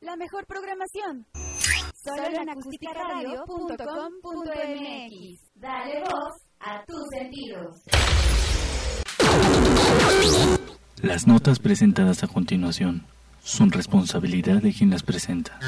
La mejor programación. Solo en acústicaradio.com.mx. Dale voz a tus sentidos. Las notas presentadas a continuación son responsabilidad de quien las presenta.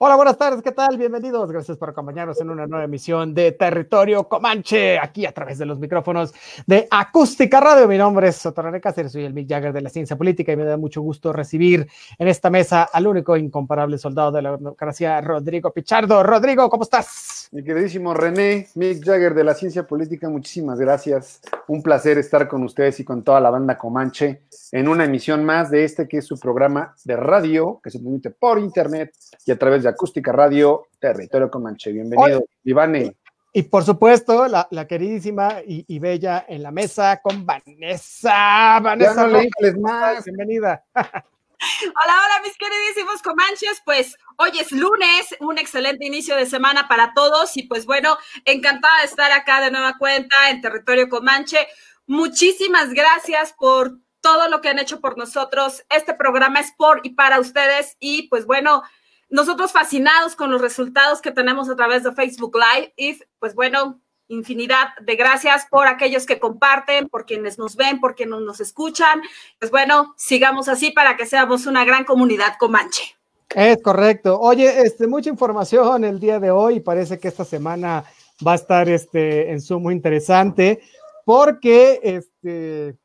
Hola, buenas tardes, ¿qué tal? Bienvenidos, gracias por acompañarnos en una nueva emisión de Territorio Comanche, aquí a través de los micrófonos de Acústica Radio. Mi nombre es Sotorane Cáceres, soy el Mick Jagger de la ciencia política y me da mucho gusto recibir en esta mesa al único incomparable soldado de la democracia, Rodrigo Pichardo. Rodrigo, ¿cómo estás? Mi queridísimo René, Mick Jagger de la ciencia política, muchísimas gracias. Un placer estar con ustedes y con toda la banda Comanche en una emisión más de este que es su programa de radio, que se transmite por internet y a través de Acústica Radio, Territorio Comanche. Bienvenido, Ivane. Y por supuesto, la, la queridísima y, y, bella en la mesa con Vanessa. Vanessa, no le más. bienvenida. Hola, hola, mis queridísimos comanches. Pues hoy es lunes, un excelente inicio de semana para todos. Y pues bueno, encantada de estar acá de nueva cuenta en Territorio Comanche. Muchísimas gracias por todo lo que han hecho por nosotros. Este programa es por y para ustedes. Y pues bueno, nosotros fascinados con los resultados que tenemos a través de Facebook Live. Y pues bueno, infinidad de gracias por aquellos que comparten, por quienes nos ven, por quienes nos escuchan. Pues bueno, sigamos así para que seamos una gran comunidad comanche. Es correcto. Oye, este, mucha información el día de hoy. Parece que esta semana va a estar este, en sumo interesante porque este,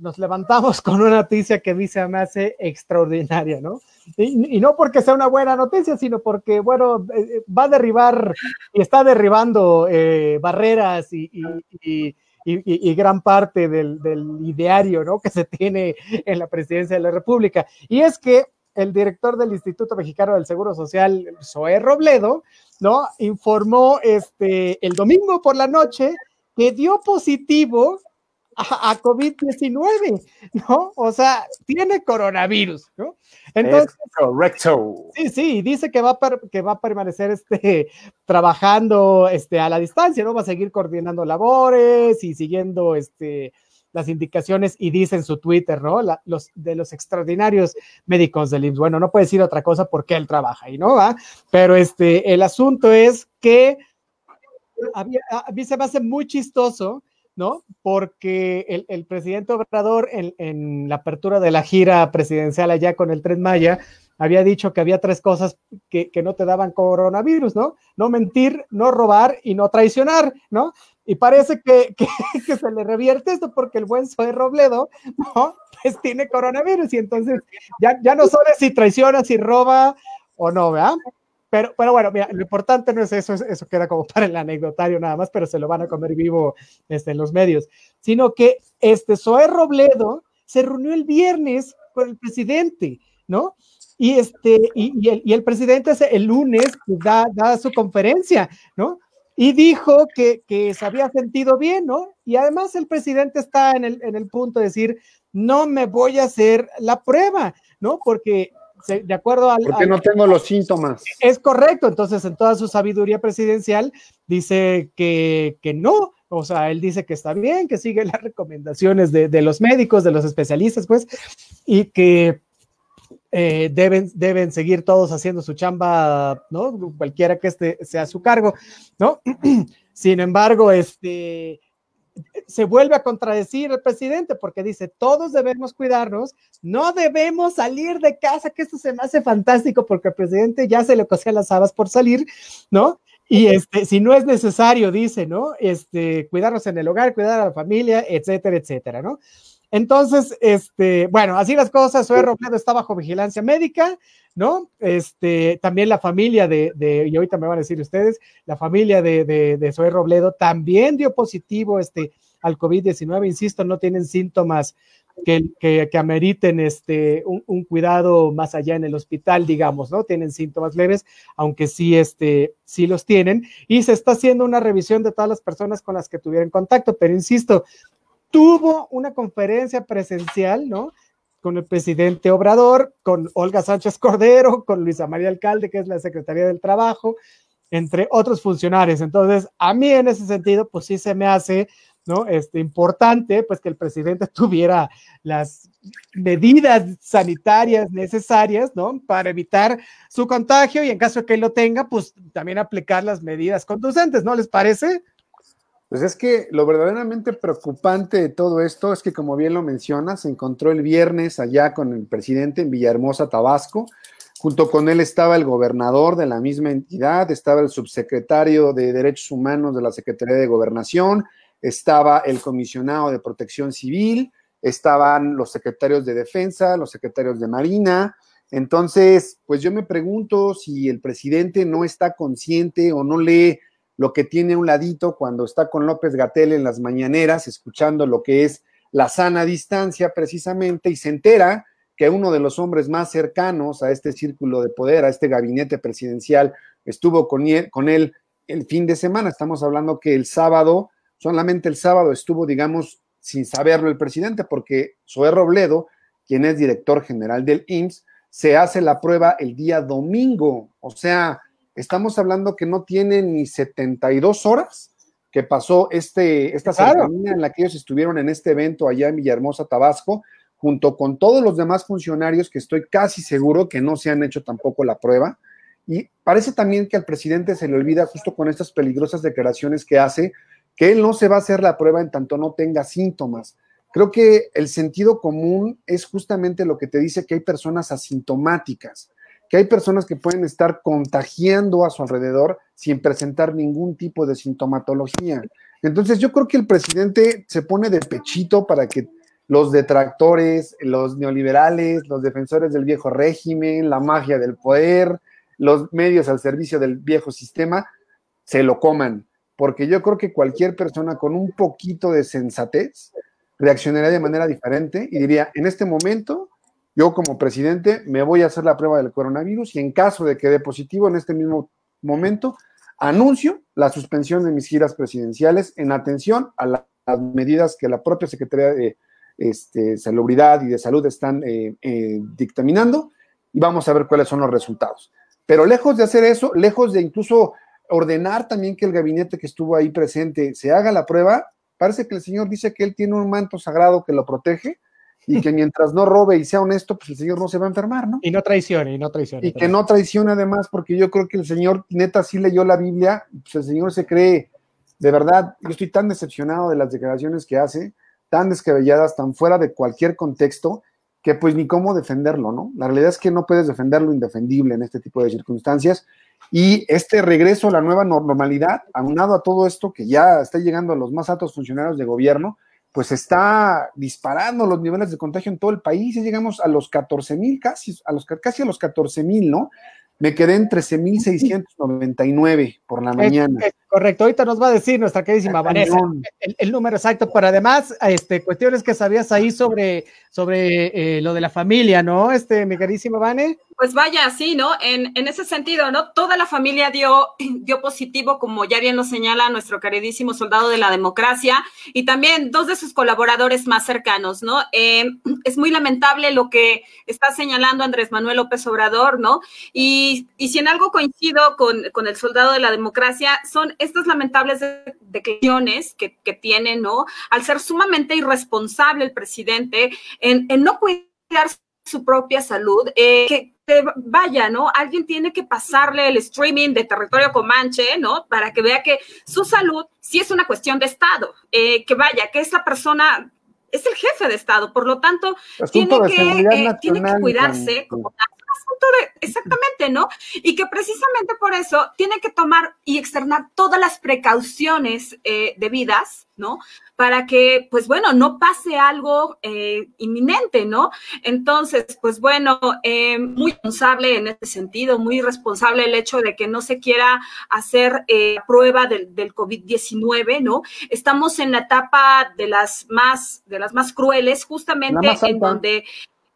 nos levantamos con una noticia que a mí me hace extraordinaria, ¿no? Y, no porque sea una buena noticia, sino porque, bueno, eh, va a derribar y está derribando eh, barreras y, y, y, gran parte del, del, ideario, ¿no? Que se tiene en la presidencia de la República. Y es que el director del Instituto Mexicano del Seguro Social, Zoé Robledo, ¿no? Informó este, el domingo por la noche que dio positivo a, a COVID-19, ¿no? O sea, tiene coronavirus, ¿no? Entonces, es correcto. Sí, sí, dice que va, a que va a permanecer este, trabajando este, a la distancia, ¿no? Va a seguir coordinando labores y siguiendo este, las indicaciones y dice en su Twitter, ¿no? La, los, de los extraordinarios médicos del IMSS. Bueno, no puede decir otra cosa porque él trabaja ahí, ¿no? ¿Va? Pero este, el asunto es que había, a mí se me hace muy chistoso ¿no? Porque el, el presidente Obrador en, en, la apertura de la gira presidencial allá con el Tren Maya había dicho que había tres cosas que, que, no te daban coronavirus, ¿no? No mentir, no robar y no traicionar, ¿no? Y parece que, que, se le revierte esto porque el buen Zoe Robledo, ¿no? Pues tiene coronavirus y entonces ya, ya no sabes si traiciona, si roba o no, ¿verdad? Pero, pero bueno, mira, lo importante no es eso, eso queda como para el anecdotario nada más, pero se lo van a comer vivo este, en los medios, sino que este Zoé Robledo se reunió el viernes con el presidente, ¿no? Y, este, y, y, el, y el, presidente el lunes da, da su conferencia, ¿no? Y dijo que, que, se había sentido bien, ¿no? Y además el presidente está en el, en el punto de decir, no me voy a hacer la prueba, ¿no? Porque de acuerdo al... Porque al, no tengo los síntomas. Es correcto, entonces en toda su sabiduría presidencial dice que, que no, o sea, él dice que está bien, que sigue las recomendaciones de, de los médicos, de los especialistas, pues, y que eh, deben, deben seguir todos haciendo su chamba, ¿no? Cualquiera que este sea su cargo, ¿no? Sin embargo, este se vuelve a contradecir el presidente porque dice, todos debemos cuidarnos, no debemos salir de casa, que esto se me hace fantástico porque el presidente ya se le cosía las habas por salir, ¿no? Y este, si no es necesario, dice, ¿no? Este, cuidarnos en el hogar, cuidar a la familia, etcétera, etcétera, ¿no? Entonces, este, bueno, así las cosas, Zoe Robledo está bajo vigilancia médica, ¿no? Este, también la familia de, de, y ahorita me van a decir ustedes, la familia de, de, de Zoe Robledo también dio positivo este, al COVID-19, insisto, no tienen síntomas que, que, que ameriten este, un, un, cuidado más allá en el hospital, digamos, ¿no? Tienen síntomas leves, aunque sí, este, sí los tienen, y se está haciendo una revisión de todas las personas con las que tuvieron contacto, pero insisto, tuvo una conferencia presencial, ¿no? Con el presidente Obrador, con Olga Sánchez Cordero, con Luisa María Alcalde, que es la Secretaría del Trabajo, entre otros funcionarios. Entonces, a mí en ese sentido, pues sí se me hace, ¿no? Este, importante, pues que el presidente tuviera las medidas sanitarias necesarias, ¿no? Para evitar su contagio y en caso de que lo tenga, pues también aplicar las medidas conducentes, ¿no les parece? Pues es que lo verdaderamente preocupante de todo esto es que, como bien lo mencionas, se encontró el viernes allá con el presidente en Villahermosa, Tabasco. Junto con él estaba el gobernador de la misma entidad, estaba el subsecretario de Derechos Humanos de la Secretaría de Gobernación, estaba el comisionado de Protección Civil, estaban los secretarios de Defensa, los secretarios de Marina. Entonces, pues yo me pregunto si el presidente no está consciente o no lee lo que tiene un ladito cuando está con López Gatel en las mañaneras, escuchando lo que es la sana distancia precisamente, y se entera que uno de los hombres más cercanos a este círculo de poder, a este gabinete presidencial, estuvo con él, con él el fin de semana. Estamos hablando que el sábado, solamente el sábado estuvo, digamos, sin saberlo el presidente, porque Zoé Robledo, quien es director general del IMSS, se hace la prueba el día domingo. O sea, estamos hablando que no tiene ni 72 horas que pasó este, esta Claro. cercanía en la que ellos estuvieron en este evento allá en Villahermosa, Tabasco, junto con todos los demás funcionarios que estoy casi seguro que no se han hecho tampoco la prueba. Y parece también que al presidente se le olvida justo con estas peligrosas declaraciones que hace, que él no se va a hacer la prueba en tanto no tenga síntomas. Creo que el sentido común es justamente lo que te dice que hay personas asintomáticas, que hay personas que pueden estar contagiando a su alrededor sin presentar ningún tipo de sintomatología. Entonces yo creo que el presidente se pone de pechito para que los detractores, los neoliberales, los defensores del viejo régimen, la magia del poder, los medios al servicio del viejo sistema, se lo coman. Porque yo creo que cualquier persona con un poquito de sensatez reaccionaría de manera diferente y diría, en este momento, yo como presidente me voy a hacer la prueba del coronavirus y en caso de que dé positivo en este mismo momento, anuncio la suspensión de mis giras presidenciales en atención a la- las medidas que la propia Secretaría de este, Salubridad y de Salud están eh, eh, dictaminando y vamos a ver cuáles son los resultados. Pero lejos de hacer eso, lejos de incluso ordenar también que el gabinete que estuvo ahí presente se haga la prueba, parece que el señor dice que él tiene un manto sagrado que lo protege y que mientras no robe y sea honesto, pues el señor no se va a enfermar, ¿no? Y no traicione, y no traicione. Y que no traicione además, porque yo creo que el señor neta sí leyó la Biblia, pues el señor se cree, de verdad, yo estoy tan decepcionado de las declaraciones que hace, tan descabelladas, tan fuera de cualquier contexto, que pues ni cómo defenderlo, ¿no? La realidad es que no puedes defender lo indefendible en este tipo de circunstancias. Y este regreso a la nueva normalidad, aunado a todo esto que ya está llegando a los más altos funcionarios de gobierno, pues está disparando los niveles de contagio en todo el país. Ya llegamos a los 14 mil, casi, a los, casi a los 14 mil, ¿no? Me quedé en 13.699 por la mañana. Correcto, ahorita nos va a decir nuestra queridísima Vanessa el, el número exacto, pero además, este, cuestiones que sabías ahí sobre, sobre eh, lo de la familia, ¿no? Este, mi queridísima Vane. Pues vaya, sí, ¿no? En, en ese sentido, ¿no? Toda la familia dio, dio positivo, como ya bien lo señala nuestro queridísimo soldado de la democracia, y también dos de sus colaboradores más cercanos, ¿no? Eh, es muy lamentable lo que está señalando Andrés Manuel López Obrador, ¿no? Y, y si en algo coincido con, con el soldado de la democracia, son estas lamentables de- declaraciones que, que tiene, ¿no? Al ser sumamente irresponsable el presidente en, en no cuidar su propia salud, eh, que, que vaya, ¿no? Alguien tiene que pasarle el streaming de territorio Comanche, ¿no? Para que vea que su salud sí es una cuestión de Estado, eh, que vaya, que esa persona es el jefe de Estado, por lo tanto, tiene Asunto de que, eh, tiene que cuidarse con- como asunto de, exactamente, ¿no? Y que precisamente por eso tiene que tomar y externar todas las precauciones eh, debidas, ¿no? Para que, pues bueno, no pase algo eh, inminente, ¿no? Entonces, pues bueno, eh, muy responsable en este sentido, muy responsable el hecho de que no se quiera hacer prueba del, del COVID-19, ¿no? Estamos en la etapa de las más, de las más crueles, justamente más en donde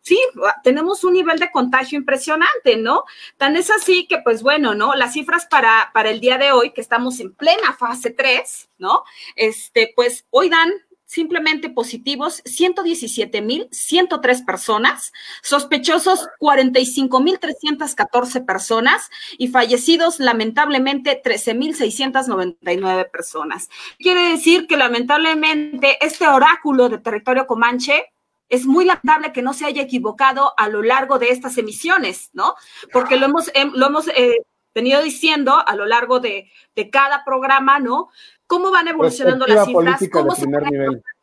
sí, tenemos un nivel de contagio impresionante, ¿no? Tan es así que, pues bueno, ¿no? Las cifras para, para el día de hoy, que estamos en plena fase 3, ¿no? Este, pues hoy dan simplemente positivos 117.103 personas, sospechosos 45.314 personas y fallecidos lamentablemente 13.699 personas. Quiere decir que lamentablemente este oráculo de territorio comanche es muy lamentable que no se haya equivocado a lo largo de estas emisiones, ¿no? Porque lo hemos, em, lo hemos eh, venido diciendo a lo largo de, de, cada programa, ¿no? ¿Cómo van evolucionando las cifras? ¿Cómo se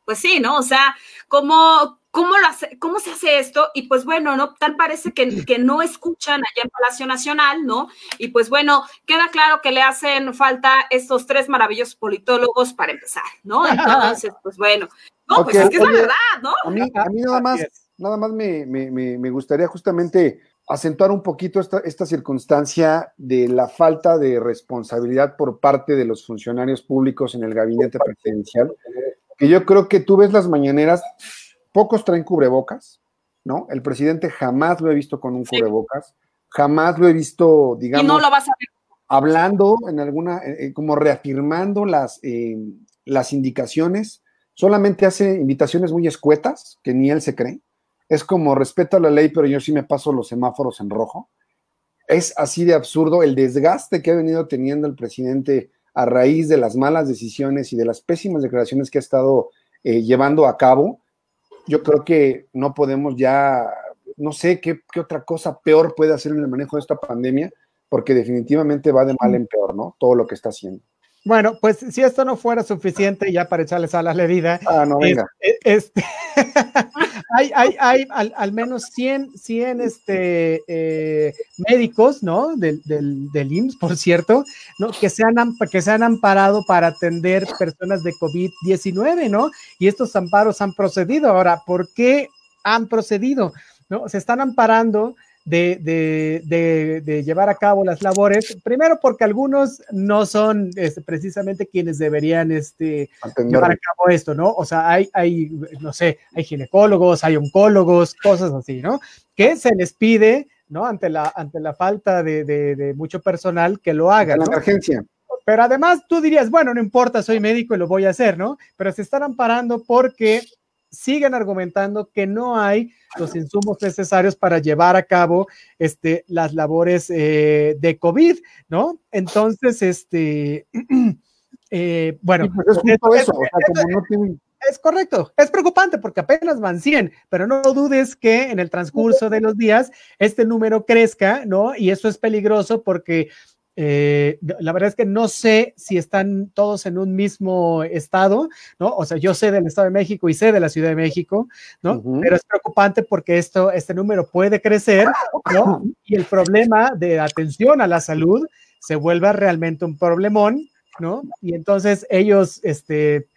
Pues sí, ¿no? O sea, ¿cómo, cómo, lo hace, ¿cómo se hace esto? Y pues bueno, ¿no? Tal parece que, que no escuchan allá en Palacio Nacional, ¿no? Y pues bueno, queda claro que le hacen falta estos tres maravillosos politólogos para empezar, ¿no? Entonces, pues bueno, no, pues es que es la verdad, ¿no? A mí, a mí nada más, nada más me, me, me, gustaría justamente acentuar un poquito esta, esta circunstancia de la falta de responsabilidad por parte de los funcionarios públicos en el gabinete presidencial, que yo creo que tú ves las mañaneras, pocos traen cubrebocas, ¿no? El presidente jamás lo he visto con un sí. cubrebocas, jamás lo he visto, digamos, y no lo vas a ver. hablando en alguna, eh, como reafirmando las, eh, las indicaciones solamente hace invitaciones muy escuetas, que ni él se cree. Es como respeto a la ley, pero yo sí me paso los semáforos en rojo. Es así de absurdo el desgaste que ha venido teniendo el presidente a raíz de las malas decisiones y de las pésimas declaraciones que ha estado eh, llevando a cabo. Yo creo que no podemos ya, no sé qué, qué otra cosa peor puede hacer en el manejo de esta pandemia, porque definitivamente va de mal en peor, ¿no? Todo lo que está haciendo. Bueno, pues si esto no fuera suficiente ya para echarles a la herida, ah, no, venga. Es, este, hay, hay, hay al, al, menos 100, 100 este, eh, médicos, ¿no? Del, del, del, IMSS, por cierto, ¿no? Que se, han, que se han amparado para atender personas de COVID-19, ¿no? Y estos amparos han procedido. Ahora, ¿por qué han procedido? ¿No? Se están amparando de, de, de, de, llevar a cabo las labores, primero porque algunos no son este, precisamente quienes deberían este, llevar a cabo esto, ¿no? O sea, hay, hay, no sé, hay ginecólogos, hay oncólogos, cosas así, ¿no? Que se les pide, ¿no? Ante la, ante la falta de, mucho personal que lo hagan. La emergencia. Pero además tú dirías, bueno, no importa, soy médico y lo voy a hacer, ¿no? Pero se están amparando porque siguen argumentando que no hay los insumos necesarios para llevar a cabo este, las labores eh, de COVID, ¿no? Entonces, este, eh, bueno, sí, pues es, es, eso, o sea, como no tienen... Es correcto, es preocupante porque apenas van 100, pero no dudes que en el transcurso de los días este número crezca, ¿no? Y eso es peligroso porque eh, la verdad es que no sé si están todos en un mismo estado, ¿no? O sea, yo sé del Estado de México y sé de la Ciudad de México, ¿no? Uh -huh. Pero es preocupante porque esto, este número puede crecer, ¿no? Y el problema de atención a la salud se vuelve realmente un problemón, ¿no? Y entonces ellos, este,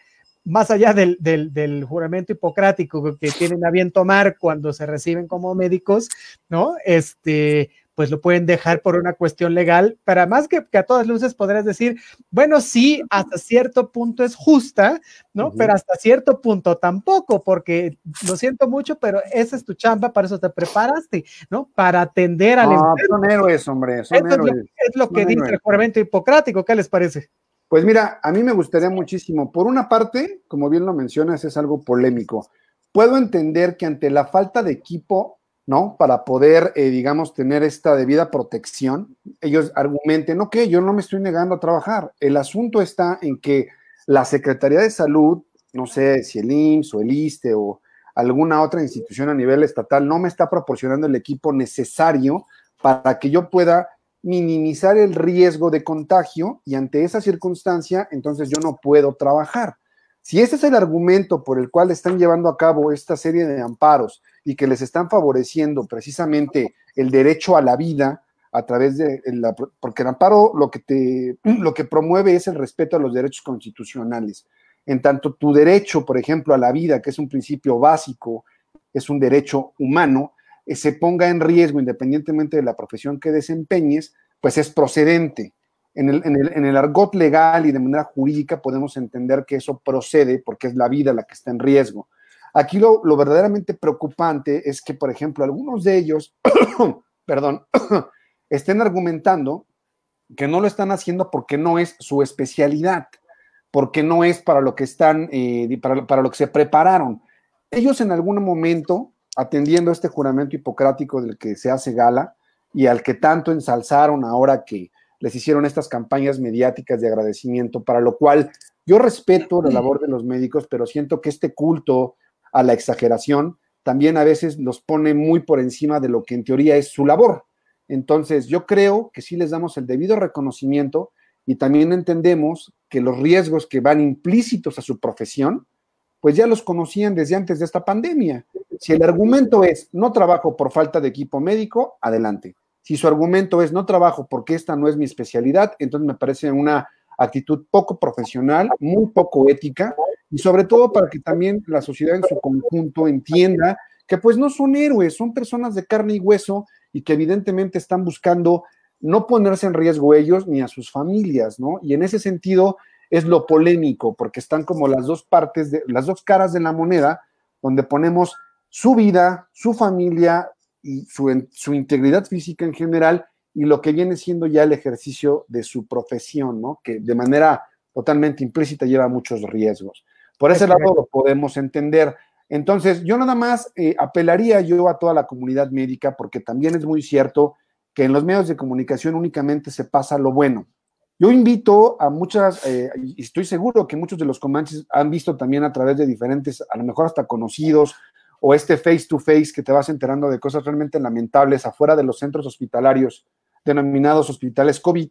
más allá del, del, del, juramento hipocrático que tienen a bien tomar cuando se reciben como médicos, ¿no? Este, pues lo pueden dejar por una cuestión legal, para más que, que, a todas luces podrás decir, bueno, sí, hasta cierto punto es justa, ¿no? Uh -huh. Pero hasta cierto punto tampoco, porque lo siento mucho, pero esa es tu chamba, para eso te preparaste, ¿no? Para atender al no, enfermo. Son héroes, hombre, son héroes. Es lo, es lo que dice héroes. el juramento hipocrático, ¿qué les parece? Pues mira, a mí me gustaría muchísimo. Por una parte, como bien lo mencionas, es algo polémico. Puedo entender que ante la falta de equipo ¿no? Para poder, eh, digamos, tener esta debida protección, ellos argumenten, ok, yo no me estoy negando a trabajar. El asunto está en que la Secretaría de Salud, no sé si el IMSS o el ISTE o alguna otra institución a nivel estatal, no me está proporcionando el equipo necesario para que yo pueda minimizar el riesgo de contagio y ante esa circunstancia, entonces yo no puedo trabajar. Si ese es el argumento por el cual están llevando a cabo esta serie de amparos y que les están favoreciendo precisamente el derecho a la vida a través de la, porque el amparo lo que te lo que promueve es el respeto a los derechos constitucionales. En tanto tu derecho, por ejemplo, a la vida, que es un principio básico, es un derecho humano, eh, se ponga en riesgo independientemente de la profesión que desempeñes, pues es procedente. En el, en, el, en el, argot legal y de manera jurídica podemos entender que eso procede porque es la vida la que está en riesgo. Aquí lo, lo verdaderamente preocupante es que, por ejemplo, algunos de ellos, perdón, estén argumentando que no lo están haciendo porque no es su especialidad. porque no es para lo que están, eh, para, para lo que se prepararon. Ellos en algún momento, atendiendo este juramento hipocrático del que se hace gala y al que tanto ensalzaron ahora que les hicieron estas campañas mediáticas de agradecimiento, para lo cual yo respeto la labor de los médicos, pero siento que este culto a la exageración también a veces los pone muy por encima de lo que en teoría es su labor. Entonces, yo creo que sí les damos el debido reconocimiento y también entendemos que los riesgos que van implícitos a su profesión, pues ya los conocían desde antes de esta pandemia. Si el argumento es no trabajo por falta de equipo médico, adelante. Si su argumento es no trabajo porque esta no es mi especialidad, entonces me parece una actitud poco profesional, muy poco ética y sobre todo para que también la sociedad en su conjunto entienda que pues no son héroes, son personas de carne y hueso y que evidentemente están buscando no ponerse en riesgo ellos ni a sus familias, ¿no? Y en ese sentido es lo polémico, porque están como las dos partes, de, las dos caras de la moneda, donde ponemos su vida, su familia y su, su integridad física en general y lo que viene siendo ya el ejercicio de su profesión, ¿no? Que de manera totalmente implícita lleva muchos riesgos. Por ese lado lo podemos entender. Entonces, yo nada más eh, apelaría yo a toda la comunidad médica, porque también es muy cierto que en los medios de comunicación únicamente se pasa lo bueno. Yo invito a muchas, eh, y estoy seguro que muchos de los comanches han visto también a través de diferentes, a lo mejor hasta conocidos, o este face to face que te vas enterando de cosas realmente lamentables afuera de los centros hospitalarios denominados hospitales COVID,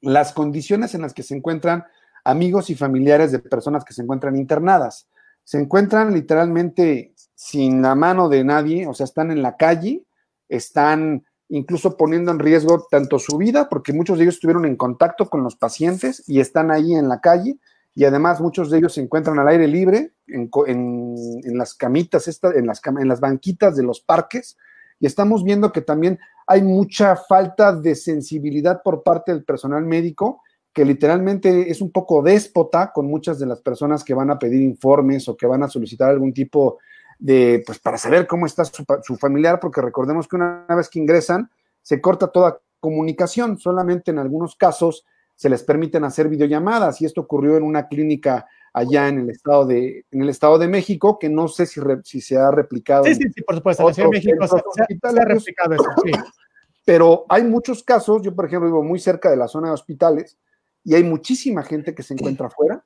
las condiciones en las que se encuentran amigos y familiares de personas que se encuentran internadas. Se encuentran literalmente sin la mano de nadie, o sea, están en la calle, están incluso poniendo en riesgo tanto su vida, porque muchos de ellos estuvieron en contacto con los pacientes y están ahí en la calle, y además muchos de ellos se encuentran al aire libre, en, las camitas, en, las, en las banquitas de los parques, y estamos viendo que también hay mucha falta de sensibilidad por parte del personal médico, que literalmente es un poco déspota con muchas de las personas que van a pedir informes o que van a solicitar algún tipo de, pues para saber cómo está su, familiar, porque recordemos que una vez que ingresan, se corta toda comunicación, solamente en algunos casos se les permiten hacer videollamadas y esto ocurrió en una clínica allá en el estado de, en el estado de México, que no sé si, si se ha replicado. Sí, sí, sí, por supuesto, en México se, ha replicado eso, sí. Pero hay muchos casos, yo por ejemplo vivo muy cerca de la zona de hospitales y hay muchísima gente que se encuentra afuera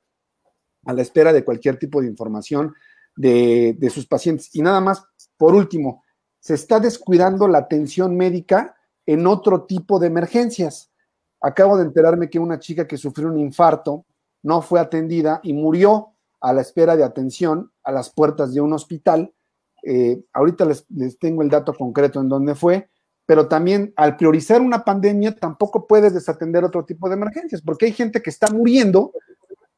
a la espera de cualquier tipo de información de, sus pacientes. Y nada más, por último, se está descuidando la atención médica en otro tipo de emergencias. Acabo de enterarme que una chica que sufrió un infarto no fue atendida y murió a la espera de atención a las puertas de un hospital. Eh, ahorita les, les, tengo el dato concreto en dónde fue, pero también al priorizar una pandemia tampoco puedes desatender otro tipo de emergencias, porque hay gente que está muriendo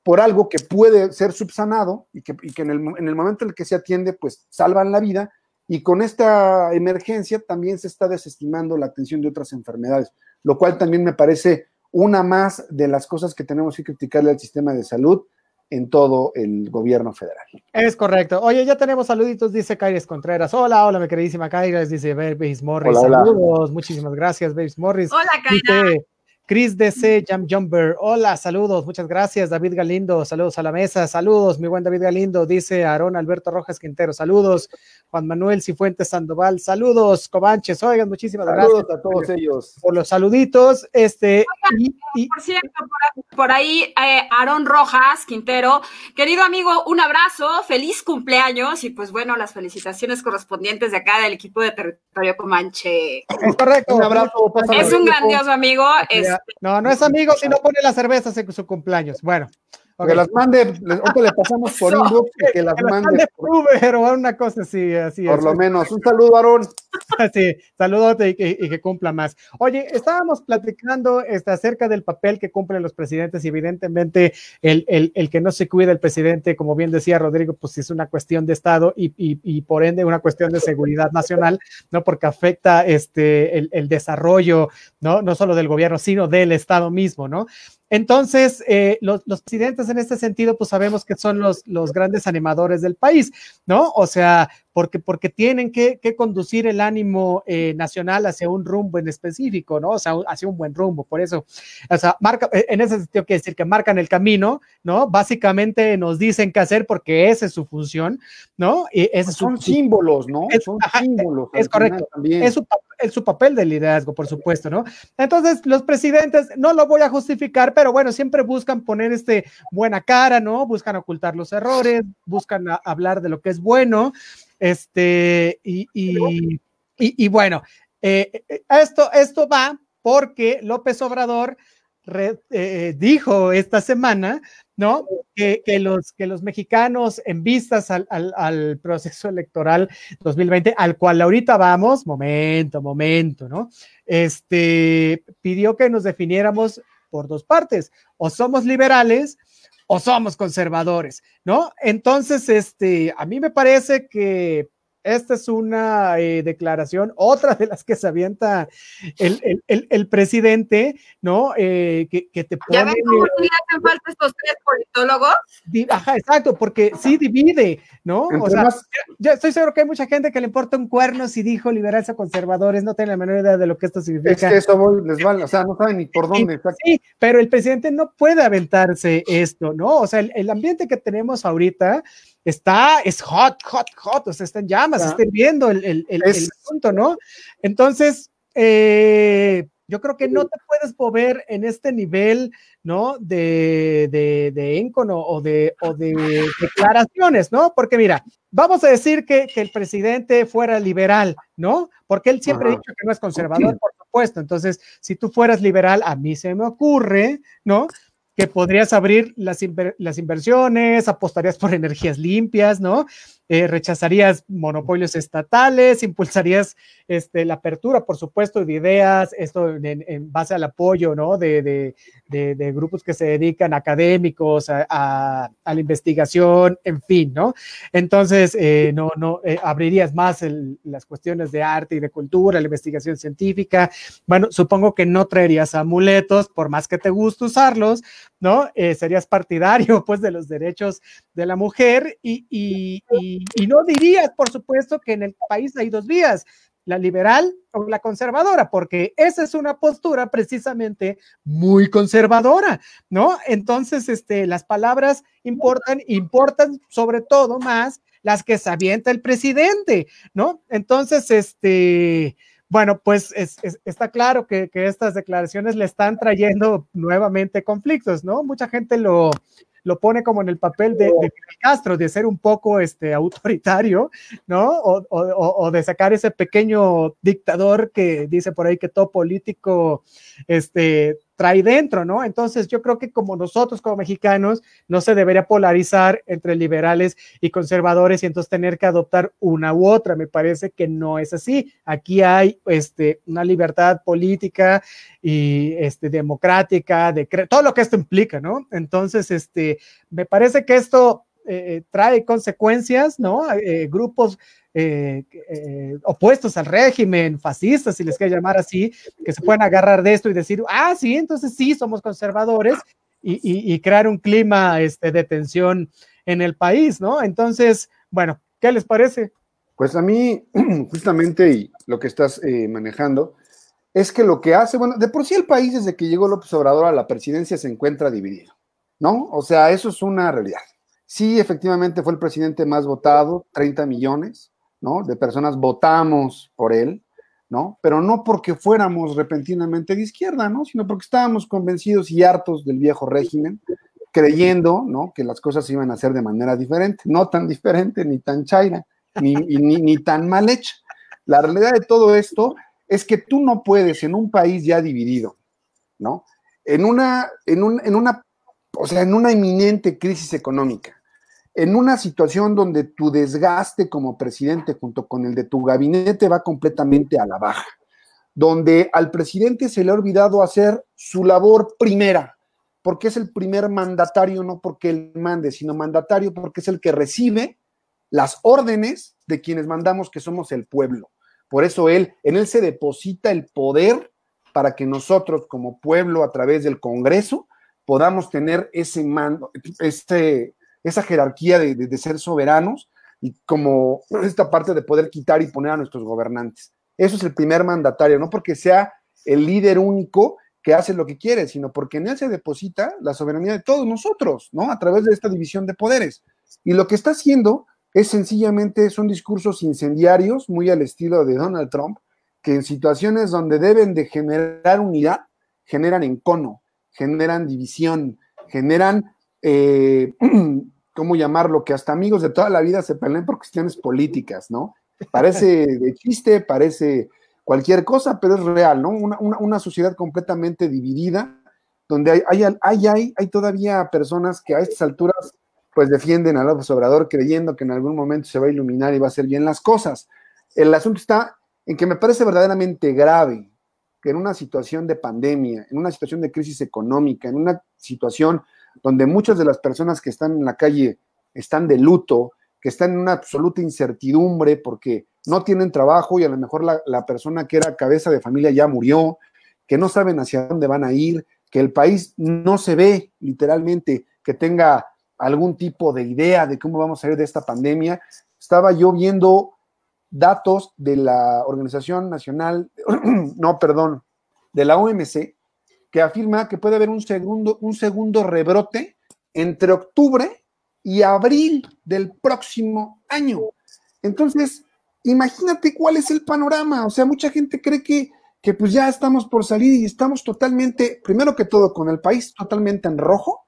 por algo que puede ser subsanado y que, en, el, momento en el que se atiende, pues salvan la vida. Y con esta emergencia también se está desestimando la atención de otras enfermedades, lo cual también me parece una más de las cosas que tenemos que criticarle al sistema de salud en todo el gobierno federal. Es correcto. Oye, ya tenemos saluditos, dice Kairis Contreras. Hola, hola, mi queridísima Kairis, dice Babes Morris. Saludos, muchísimas gracias, Babes Morris. Hola, Kairis. Chris DC Jump Jumper, hola, saludos, muchas gracias. David Galindo, saludos a la mesa, saludos, mi buen David Galindo, dice Aarón Alberto Rojas Quintero, saludos. Juan Manuel Cifuentes Sandoval, saludos, Comanches, oigan, muchísimas saludos gracias. a todos ellos. Por los saluditos, este. y, por cierto, por, ahí, eh, Aarón Rojas Quintero, querido amigo, un abrazo, feliz cumpleaños y pues bueno, las felicitaciones correspondientes de acá del equipo de Territorio Comanche. Es correcto. Un abrazo. Es un grandioso amigo. No, no es amigo si no pone las cervezas en su cumpleaños. Bueno. Que las mande, o le pasamos por inbox y que las mande. Por Uber o una cosa así, así. Por lo menos. Un saludo, Aarón. Sí, saludote y que, y que, cumpla más. Oye, estábamos platicando este, acerca del papel que cumplen los presidentes y evidentemente el, el, el, que no se cuida el presidente, como bien decía Rodrigo, pues es una cuestión de Estado y, y, y por ende una cuestión de seguridad nacional, ¿no? Porque afecta este, el, el desarrollo, ¿no? No solo del gobierno, sino del Estado mismo, ¿no? Entonces, eh, los, los, presidentes en este sentido, pues sabemos que son los, los grandes animadores del país, ¿no? O sea, porque, porque tienen que, que conducir el ánimo eh, nacional hacia un rumbo en específico, ¿no? O sea, hacia un buen rumbo. Por eso, o sea, marca, eh, en ese sentido quiere decir que marcan el camino, ¿no? Básicamente nos dicen qué hacer porque esa es su función, ¿no? Y ese Son es su, símbolos, ¿no? es- Son ajá, símbolos. es correcto. también. es su, es su papel de liderazgo, por supuesto, ¿no? Entonces, los presidentes, no lo voy a justificar, pero bueno, siempre buscan poner este buena cara, ¿no? Buscan ocultar los errores, buscan a- hablar de lo que es bueno, este, y, y, y- y bueno, eh, eh, esto, esto va porque López Obrador re- eh, dijo esta semana, ¿no? Que, que los, que los mexicanos en vistas al, al- al proceso electoral 2020, al cual ahorita vamos, momento, momento, ¿no? Este pidió que nos definiéramos por dos partes, o somos liberales o somos conservadores, ¿no? Entonces, este, a mí me parece que esta es una eh, declaración, otra de las que se avienta el, el- el- el presidente, ¿no? Eh, que, que te ¿Ya pone... ven cómo le hacen falta estos tres politólogos? Di- Ajá, exacto, porque sí divide, ¿no? O sea, más- yo estoy seguro que hay mucha gente que le importa un cuerno si dijo liberales o conservadores, no tiene la menor idea de lo que esto es significa. que eso voy, les vale, o sea, no saben ni por dónde. exacto. Sí, pero el presidente no puede aventarse esto, ¿no? O sea, el, el ambiente que tenemos ahorita está, es hot, hot, hot, o sea, está en llamas, está hirviendo el, el, el, Es- el asunto, ¿no? Entonces, eh, yo creo que no te puedes mover en este nivel, ¿no? De, de, de ícono o de, o de declaraciones, ¿no? Porque mira, vamos a decir que, que el presidente fuera liberal, ¿no? Porque él siempre ha dicho que no es conservador, por supuesto. Entonces, si tú fueras liberal, a mí se me ocurre, ¿no? Que podrías abrir las, inver- las inversiones, apostarías por energías limpias, ¿no? Eh, rechazarías monopolios estatales, impulsarías este, la apertura, por supuesto, de ideas, esto en, base al apoyo, ¿no? De, de, grupos que se dedican académicos a, a, la investigación, en fin, ¿no? Entonces, eh, no, no, eh, abrirías más las cuestiones de arte y de cultura, la investigación científica. Bueno, supongo que no traerías amuletos, por más que te guste usarlos, ¿no? Serías partidario, pues, de los derechos de la mujer y, y no dirías, por supuesto, que en el país hay dos vías, la liberal o la conservadora, porque esa es una postura precisamente muy conservadora, ¿no? Entonces, este, las palabras importan, importan sobre todo más las que se avienta el presidente, ¿no? Entonces, este, bueno, pues es, es, está claro que, estas declaraciones le están trayendo nuevamente conflictos, ¿no? Mucha gente lo, lo pone como en el papel de, Castro, de ser un poco este, autoritario, ¿no? O, o, o, de sacar ese pequeño dictador que dice por ahí que todo político este, trae dentro, ¿no? Entonces yo creo que como nosotros como mexicanos no se debería polarizar entre liberales y conservadores y entonces tener que adoptar una u otra. Me parece que no es así. Aquí hay este, una libertad política y este, democrática, de todo lo que esto implica, ¿no? Entonces, este, me parece que esto eh, trae consecuencias, ¿no? Eh, grupos eh, eh, opuestos al régimen, fascistas, si les quiere llamar así, que se pueden agarrar de esto y decir, ah, sí, entonces sí, somos conservadores y, crear un clima este, de tensión en el país, ¿no? Entonces, bueno, ¿qué les parece? Pues a mí, justamente, y lo que estás eh, manejando, es que lo que hace, bueno, de por sí el país desde que llegó López Obrador a la presidencia se encuentra dividido, ¿no? O sea, eso es una realidad. Sí, efectivamente fue el presidente más votado, 30 millones, ¿no? De personas votamos por él, ¿no? Pero no porque fuéramos repentinamente de izquierda, ¿no? Sino porque estábamos convencidos y hartos del viejo régimen, creyendo, ¿no? Que las cosas iban a ser de manera diferente, no tan diferente ni tan chaira, ni, ni, ni tan mal hecha. La realidad de todo esto es que tú no puedes en un país ya dividido, ¿no? En una, en un, en una, o sea, en una inminente crisis económica, en una situación donde tu desgaste como presidente junto con el de tu gabinete va completamente a la baja, donde al presidente se le ha olvidado hacer su labor primera, porque es el primer mandatario, no porque él mande, sino mandatario porque es el que recibe las órdenes de quienes mandamos, que somos el pueblo. Por eso él, en él se deposita el poder para que nosotros como pueblo a través del Congreso podamos tener ese mando, este, esa jerarquía de, de, ser soberanos, y como esta parte de poder quitar y poner a nuestros gobernantes. Eso es el primer mandatario, no porque sea el líder único que hace lo que quiere, sino porque en él se deposita la soberanía de todos nosotros, ¿no? A través de esta división de poderes. Y lo que está haciendo es sencillamente, son discursos incendiarios, muy al estilo de Donald Trump, que en situaciones donde deben de generar unidad, generan encono, generan división, generan, eh, ¿cómo llamarlo? Que hasta amigos de toda la vida se peleen por cuestiones políticas, ¿no? Parece de chiste, parece cualquier cosa, pero es real, ¿no? Una, sociedad completamente dividida, donde hay, hay, hay, hay, hay todavía personas que a estas alturas pues defienden al López Obrador creyendo que en algún momento se va a iluminar y va a hacer bien las cosas. El asunto está en que me parece verdaderamente grave que en una situación de pandemia, en una situación de crisis económica, en una situación donde muchas de las personas que están en la calle están de luto, que están en una absoluta incertidumbre porque no tienen trabajo y a lo mejor la, persona que era cabeza de familia ya murió, que no saben hacia dónde van a ir, que el país no se ve literalmente que tenga algún tipo de idea de cómo vamos a salir de esta pandemia. Estaba yo viendo datos de la Organización Nacional, no, perdón, de la OMC, que afirma que puede haber un segundo, un segundo rebrote entre octubre y abril del próximo año. Entonces, imagínate cuál es el panorama. O sea, mucha gente cree que, que pues ya estamos por salir y estamos totalmente, primero que todo, con el país totalmente en rojo,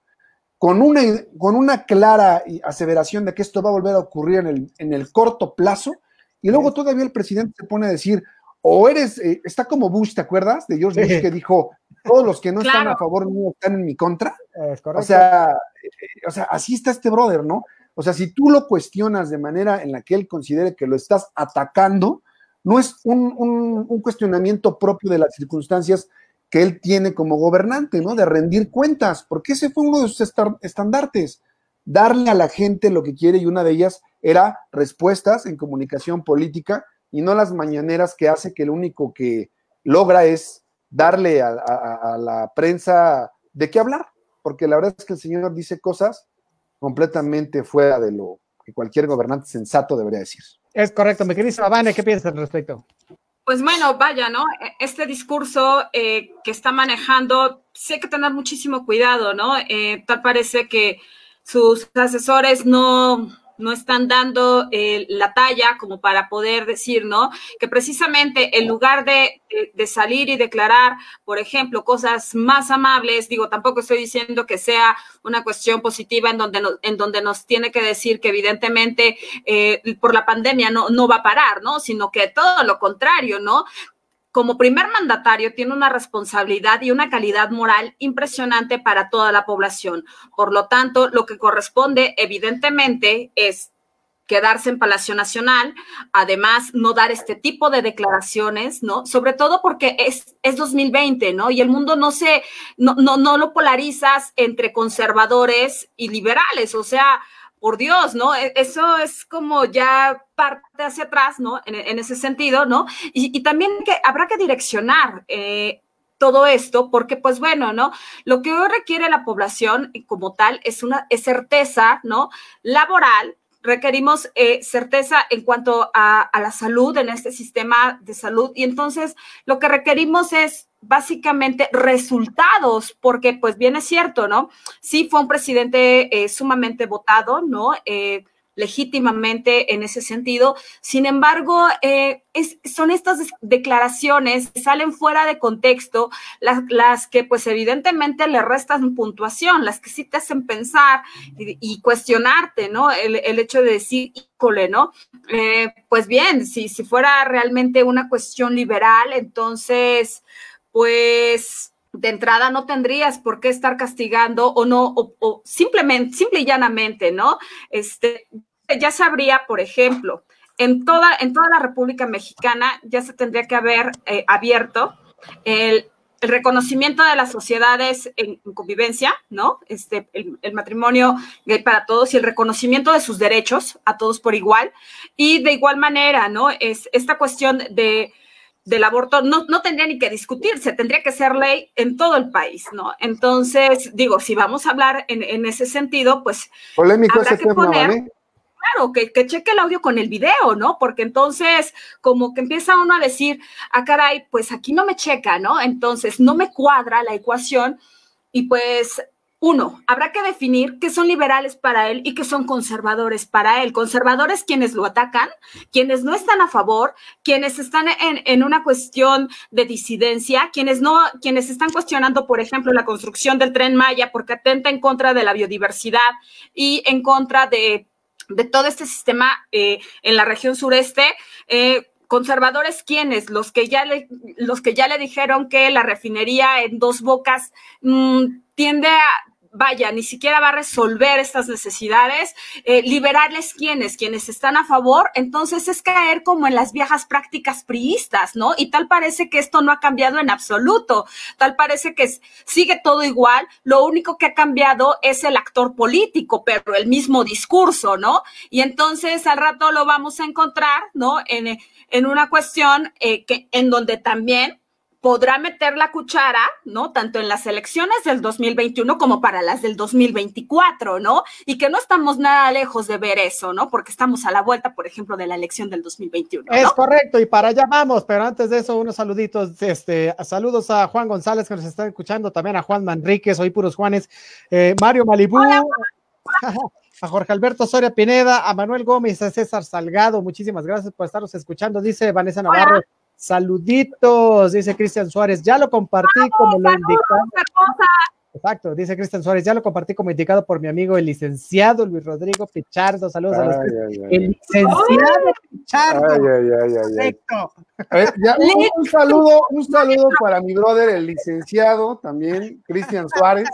con una, con una clara aseveración de que esto va a volver a ocurrir en el, en el corto plazo, y luego todavía el presidente se pone a decir, o eres, eh, está como Bush, ¿te acuerdas? De George Bush que dijo, todos los que no están a favor mío están en mi contra. o sea, eh, o sea, así está este brother, ¿no? O sea, si tú lo cuestionas de manera en la que él considere que lo estás atacando, no es un, un cuestionamiento propio de las circunstancias que él tiene como gobernante, ¿no? De rendir cuentas, porque ese fue uno de sus estandartes, darle a la gente lo que quiere y una de ellas era respuestas en comunicación política y no las mañaneras que hace que lo único que logra es darle a, la prensa de qué hablar, porque la verdad es que el señor dice cosas completamente fuera de lo que cualquier gobernante sensato debería decir. Es correcto, mi querida Vane, ¿qué piensas al respecto? Pues bueno, vaya, ¿no? E, este discurso eh, que está manejando, sí hay que tener muchísimo cuidado, ¿no? Eh, tal parece que sus asesores no, no están dando eh, la talla como para poder decir, ¿no? Que precisamente en lugar de, de, salir y declarar, por ejemplo, cosas más amables, digo, tampoco estoy diciendo que sea una cuestión positiva en donde, en donde nos tiene que decir que evidentemente eh, por la pandemia no, no va a parar, ¿no? Sino que todo lo contrario, ¿no? Como primer mandatario tiene una responsabilidad y una calidad moral impresionante para toda la población. Por lo tanto, lo que corresponde evidentemente es quedarse en Palacio Nacional, además no dar este tipo de declaraciones, ¿no? Sobre todo porque es, es 2020, ¿no? Y el mundo no se, no, no, no lo polarizas entre conservadores y liberales, o sea, por Dios, ¿no? E, eso es como ya parte hacia atrás, ¿no? En, ese sentido, ¿no? Y, también que habrá que direccionar. Eh, todo esto, porque pues bueno, ¿no? Lo que hoy requiere la población como tal es una certeza, ¿no? Laboral, requerimos eh, certeza en cuanto a, a, la salud en este sistema de salud y entonces lo que requerimos es básicamente resultados, porque pues bien es cierto, ¿no? Sí fue un presidente eh, sumamente votado, ¿no? Eh, legítimamente en ese sentido. Sin embargo, eh, son estas declaraciones que salen fuera de contexto, las, que pues evidentemente le restan puntuación, las que sí te hacen pensar y, cuestionarte, ¿no? El, hecho de decir, híjole, ¿no? pues bien, si, si fuera realmente una cuestión liberal, entonces pues de entrada no tendrías por qué estar castigando o no, o, simplemente, simple y llanamente, ¿no? Este, ya sabría, por ejemplo, en toda, en toda la República Mexicana ya se tendría que haber eh, abierto el, reconocimiento de las sociedades en, convivencia, ¿no? Este, el, el, matrimonio para todos y el reconocimiento de sus derechos a todos por igual. Y de igual manera, ¿no? Es esta cuestión de del aborto no, no tendría ni que discutirse, tendría que ser ley en todo el país, ¿no? Entonces, digo, si vamos a hablar en, ese sentido, pues Polémico habrá que poner, claro, que, que cheque el audio con el video, ¿no? Porque entonces como que empieza uno a decir, ah, caray, pues aquí no me checa, ¿no? Entonces no me cuadra la ecuación y pues uno, habrá que definir qué son liberales para él y qué son conservadores para él. Conservadores quienes lo atacan, quienes no están a favor, quienes están en, en, una cuestión de disidencia, quienes no, quienes están cuestionando, por ejemplo, la construcción del tren Maya porque atenta en contra de la biodiversidad y en contra de, de todo este sistema eh, en la región sureste. Eh, conservadores quiénes los que ya le los que ya le dijeron que la refinería en dos bocas mmm, tiende a vaya, ni siquiera va a resolver estas necesidades, eh, liberarles quienes, quienes están a favor, entonces es caer como en las viejas prácticas priistas, ¿no? Y tal parece que esto no ha cambiado en absoluto, tal parece que sigue todo igual, lo único que ha cambiado es el actor político, pero el mismo discurso, ¿no? Y entonces al rato lo vamos a encontrar, ¿no? En, en una cuestión eh, que, en donde también podrá meter la cuchara, ¿no? Tanto en las elecciones del 2021 como para las del 2024, ¿no? Y que no estamos nada lejos de ver eso, ¿no? Porque estamos a la vuelta, por ejemplo, de la elección del 2021. ¿no? Es correcto, y para allá vamos, pero antes de eso, unos saluditos, este, saludos a Juan González que nos está escuchando, también a Juan Manríquez, hoy puros Juanes, eh, Mario Malibú. Hola, a Jorge Alberto Soria Pineda, a Manuel Gómez, a César Salgado, muchísimas gracias por estarnos escuchando, dice Vanessa Navarro. Hola. Saluditos, dice Cristian Suárez. Ya lo compartí ¡Vamos, como lo indicado. Exacto, dice Cristian Suárez. Ya lo compartí como indicado por mi amigo el licenciado Luis Rodrigo Pichardo. Saludos ay, a los ay, ay, El licenciado Pichardo. Perfecto. A ver, ya, un, un, saludo, un saludo para mi brother, el licenciado también, Cristian Suárez.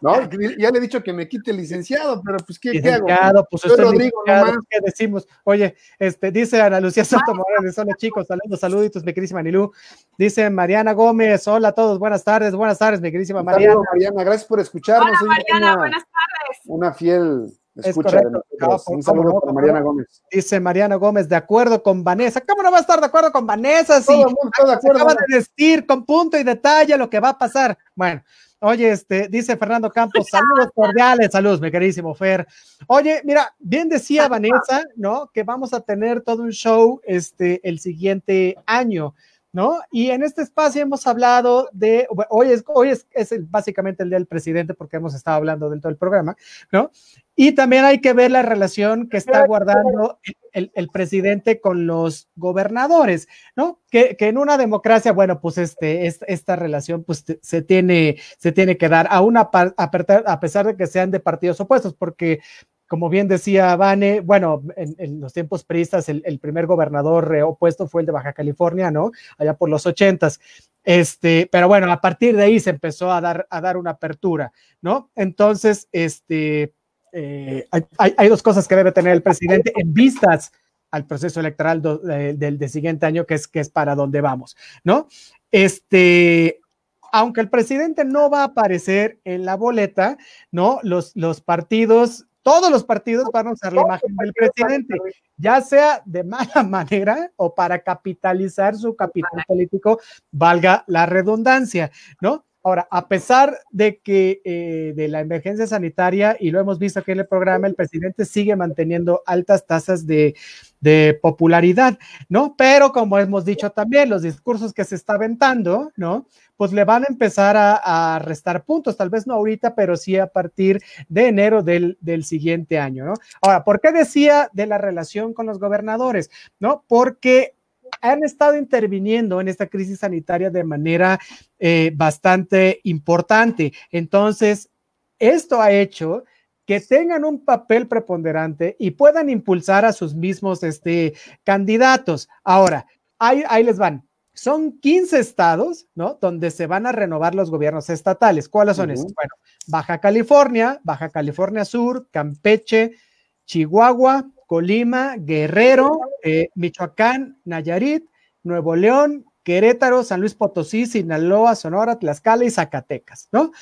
¿no? Ya le he dicho que me quite el licenciado, pero pues, ¿qué, licenciado, ¿qué hago? Pues usted Rodrigo, nomás. ¿Qué decimos? Oye, este, dice Ana Lucía Soto Morales, hola chicos, saludos, saluditos, mi querísima Nilú. Dice Mariana Gómez, hola a todos, buenas tardes, buenas tardes, mi querísima Mariana. Saludo, Mariana, gracias por escucharnos. Hola, Mariana, una, buenas tardes. Una fiel es correcto. Un saludo no, para Mariana Gómez. Dice Mariana Gómez, de acuerdo con Vanessa. ¿Cómo no va a estar de acuerdo con Vanessa? Si Todo el mundo está de acuerdo. acaba de decir con punto y detalle lo que va a pasar. Bueno, oye, este, dice Fernando Campos, saludos cordiales, saludos, mi queridísimo Fer. Oye, mira, bien decía Vanessa, ¿no? Que vamos a tener todo un show este, el siguiente año. ¿No? Y en este espacio hemos hablado de, hoy es, hoy es, es básicamente el día del presidente porque hemos estado hablando dentro del programa, ¿no? Y también hay que ver la relación que está guardando el, el, presidente con los gobernadores, ¿no? Que, que, en una democracia, bueno, pues este, esta, relación pues se, tiene, se tiene que dar, a, a, a pesar de que sean de partidos opuestos, porque como bien decía Vane, bueno, en, los tiempos priistas el, primer gobernador eh, opuesto fue el de Baja California, ¿no? Allá por los ochentas. Este, pero bueno, a partir de ahí se empezó a dar, a dar una apertura, ¿no? Entonces, este, eh, hay, dos cosas que debe tener el presidente en vistas al proceso electoral do, de, del, siguiente año, que es, que es para dónde vamos, ¿no? Este, aunque el presidente no va a aparecer en la boleta, ¿no? Los, los partidos todos los partidos van a usar la imagen del presidente, ya sea de mala manera o para capitalizar su capital político, valga la redundancia, ¿no? Ahora, a pesar de que eh, de la emergencia sanitaria, y lo hemos visto aquí en el programa, el presidente sigue manteniendo altas tasas de, popularidad, ¿no? Pero como hemos dicho también, los discursos que se está aventando, ¿no? Pues le van a empezar a, a restar puntos, tal vez no ahorita, pero sí a partir de enero del, del, siguiente año, ¿no? Ahora, ¿por qué decía de la relación con los gobernadores? ¿No? Porque han estado interviniendo en esta crisis sanitaria de manera eh, bastante importante. Entonces, esto ha hecho que tengan un papel preponderante y puedan impulsar a sus mismos este, candidatos. Ahora, ahí, ahí les van. Son 15 estados, ¿no? Donde se van a renovar los gobiernos estatales. ¿Cuáles son uh -huh. esos? Bueno, Baja California, Baja California Sur, Campeche, Chihuahua, Colima, Guerrero, eh, Michoacán, Nayarit, Nuevo León, Querétaro, San Luis Potosí, Sinaloa, Sonora, Tlaxcala y Zacatecas, ¿no?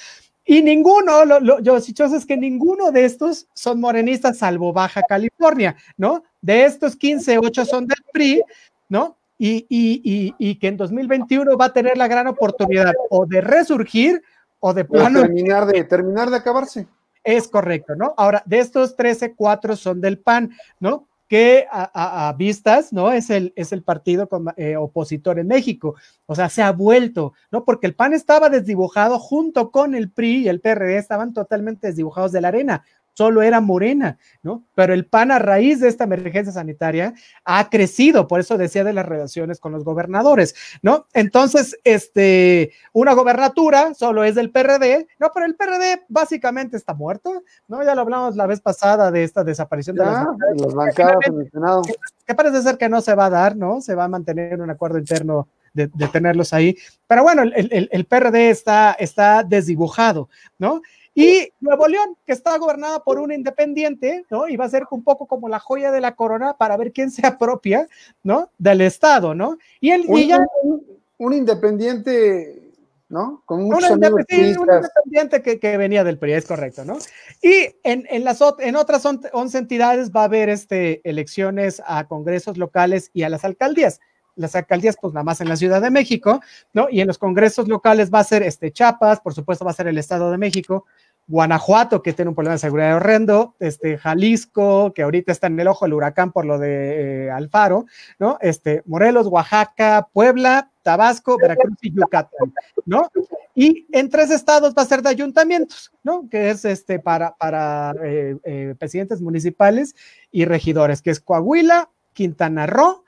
Y ninguno, lo, lo, yo dichoso es que ninguno de estos son morenistas, salvo Baja California, ¿no? De estos 15, 8 son del PRI, ¿no? Y, y, y, y, que en 2021 va a tener la gran oportunidad o de resurgir o de plano. Terminar de, terminar de acabarse. Es correcto, ¿no? Ahora, de estos 13, cuatro son del PAN, ¿no? que a, vistas, ¿no? Es el, es el partido eh, opositor en México. O sea, se ha vuelto, ¿no? Porque el PAN estaba desdibujado junto con el PRI y el PRD estaban totalmente desdibujados de la arena solo era Morena, ¿no? Pero el PAN a raíz de esta emergencia sanitaria ha crecido, por eso decía de las relaciones con los gobernadores, ¿no? Entonces, este, una gobernatura solo es del PRD, no, pero el PRD básicamente está muerto, ¿no? Ya lo hablamos la vez pasada de esta desaparición de las, bancadas. Que, parece ser que no se va a dar, ¿no? Se va a mantener un acuerdo interno de, tenerlos ahí. Pero bueno, el, el, PRD está, está desdibujado, ¿no? Y Nuevo León, que está gobernada por un independiente, ¿no? Y va a ser un poco como la joya de la corona para ver quién se apropia, ¿no? Del Estado, ¿no? Y, el, un, ya... un, independiente, ¿no? Con un, independiente que, que, venía del PRI, es correcto, ¿no? Y en, en, las, en otras 11 entidades va a haber este, elecciones a congresos locales y a las alcaldías las alcaldías, pues nada más en la Ciudad de México, ¿no? Y en los congresos locales va a ser este Chiapas, por supuesto va a ser el Estado de México, Guanajuato, que tiene un problema de seguridad horrendo, este, Jalisco, que ahorita está en el ojo del huracán por lo de eh, Alfaro, ¿no? Este, Morelos, Oaxaca, Puebla, Tabasco, Veracruz y Yucatán, ¿no? Y en tres estados va a ser de ayuntamientos, ¿no? Que es este para, para eh, eh, presidentes municipales y regidores, que es Coahuila, Quintana Roo,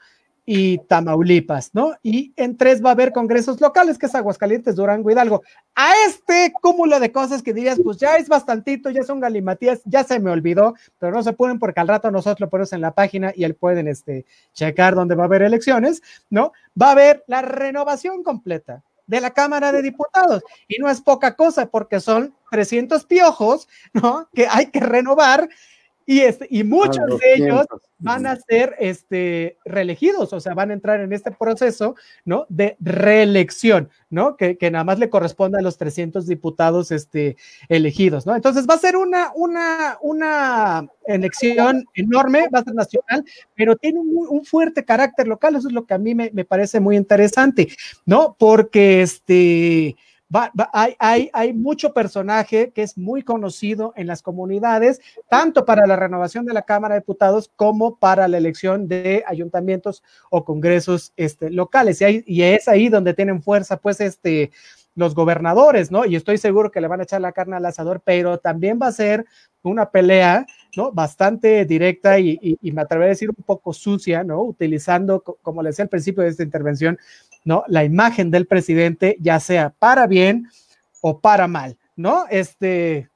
y Tamaulipas, ¿no? Y en tres va a haber congresos locales, que es Aguascalientes, Durango, Hidalgo. A este cúmulo de cosas que dirías, pues ya es bastantito, ya son galimatías, ya se me olvidó, pero no se pueden porque al rato nosotros lo ponemos en la página y él pueden este, checar dónde va a haber elecciones, ¿no? Va a haber la renovación completa de la Cámara de Diputados. Y no es poca cosa porque son 300 piojos, ¿no? Que hay que renovar y, este, y muchos de ellos van a ser este, reelegidos, o sea, van a entrar en este proceso, ¿no? De reelección, ¿no? Que, que nada más le corresponde a los 300 diputados este, elegidos, ¿no? Entonces va a ser una, una, una elección enorme, va a ser nacional, pero tiene un, un fuerte carácter local, eso es lo que a mí me, me parece muy interesante, ¿no? Porque este hay, hay, mucho personaje que es muy conocido en las comunidades, tanto para la renovación de la Cámara de Diputados como para la elección de ayuntamientos o congresos este, locales. Y, y es ahí donde tienen fuerza, pues, este, los gobernadores, ¿no? Y estoy seguro que le van a echar la carne al asador, pero también va a ser una pelea, ¿no? Bastante directa y, y me atrevería a decir un poco sucia, ¿no? Utilizando, como le decía al principio de esta intervención, ¿no? La imagen del presidente, ya sea para bien o para mal, ¿no? Este,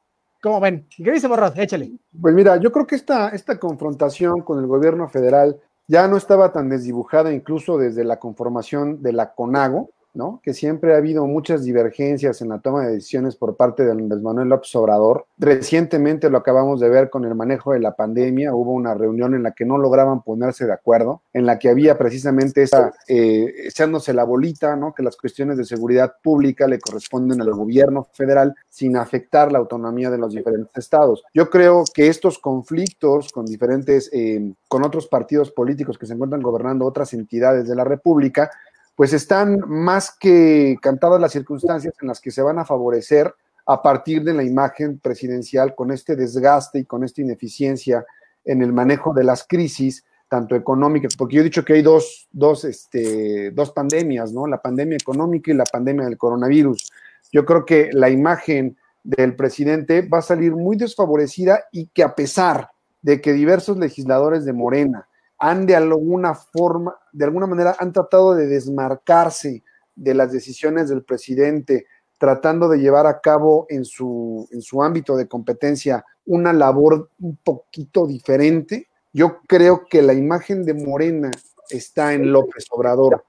¿cómo ven? ¿Qué dice Borrot? Échale. Pues mira, yo creo que esta, esta confrontación con el gobierno federal ya no estaba tan desdibujada incluso desde la conformación de la CONAGO, ¿no? Que siempre ha habido muchas divergencias en la toma de decisiones por parte de Andrés Manuel López Obrador. Recientemente lo acabamos de ver con el manejo de la pandemia. Hubo una reunión en la que no lograban ponerse de acuerdo, en la que había precisamente esa, eh, echándose la bolita, ¿no? Que las cuestiones de seguridad pública le corresponden al gobierno federal sin afectar la autonomía de los diferentes estados. Yo creo que estos conflictos con diferentes, eh, con otros partidos políticos que se encuentran gobernando otras entidades de la República, pues están más que cantadas las circunstancias en las que se van a favorecer a partir de la imagen presidencial con este desgaste y con esta ineficiencia en el manejo de las crisis, tanto económicas, porque yo he dicho que hay dos, dos, este, dos pandemias, ¿no? La pandemia económica y la pandemia del coronavirus. Yo creo que la imagen del presidente va a salir muy desfavorecida y que a pesar de que diversos legisladores de Morena han de alguna forma, de alguna manera, han tratado de desmarcarse de las decisiones del presidente, tratando de llevar a cabo en su, en su ámbito de competencia una labor un poquito diferente. Yo creo que la imagen de Morena está en López Obrador.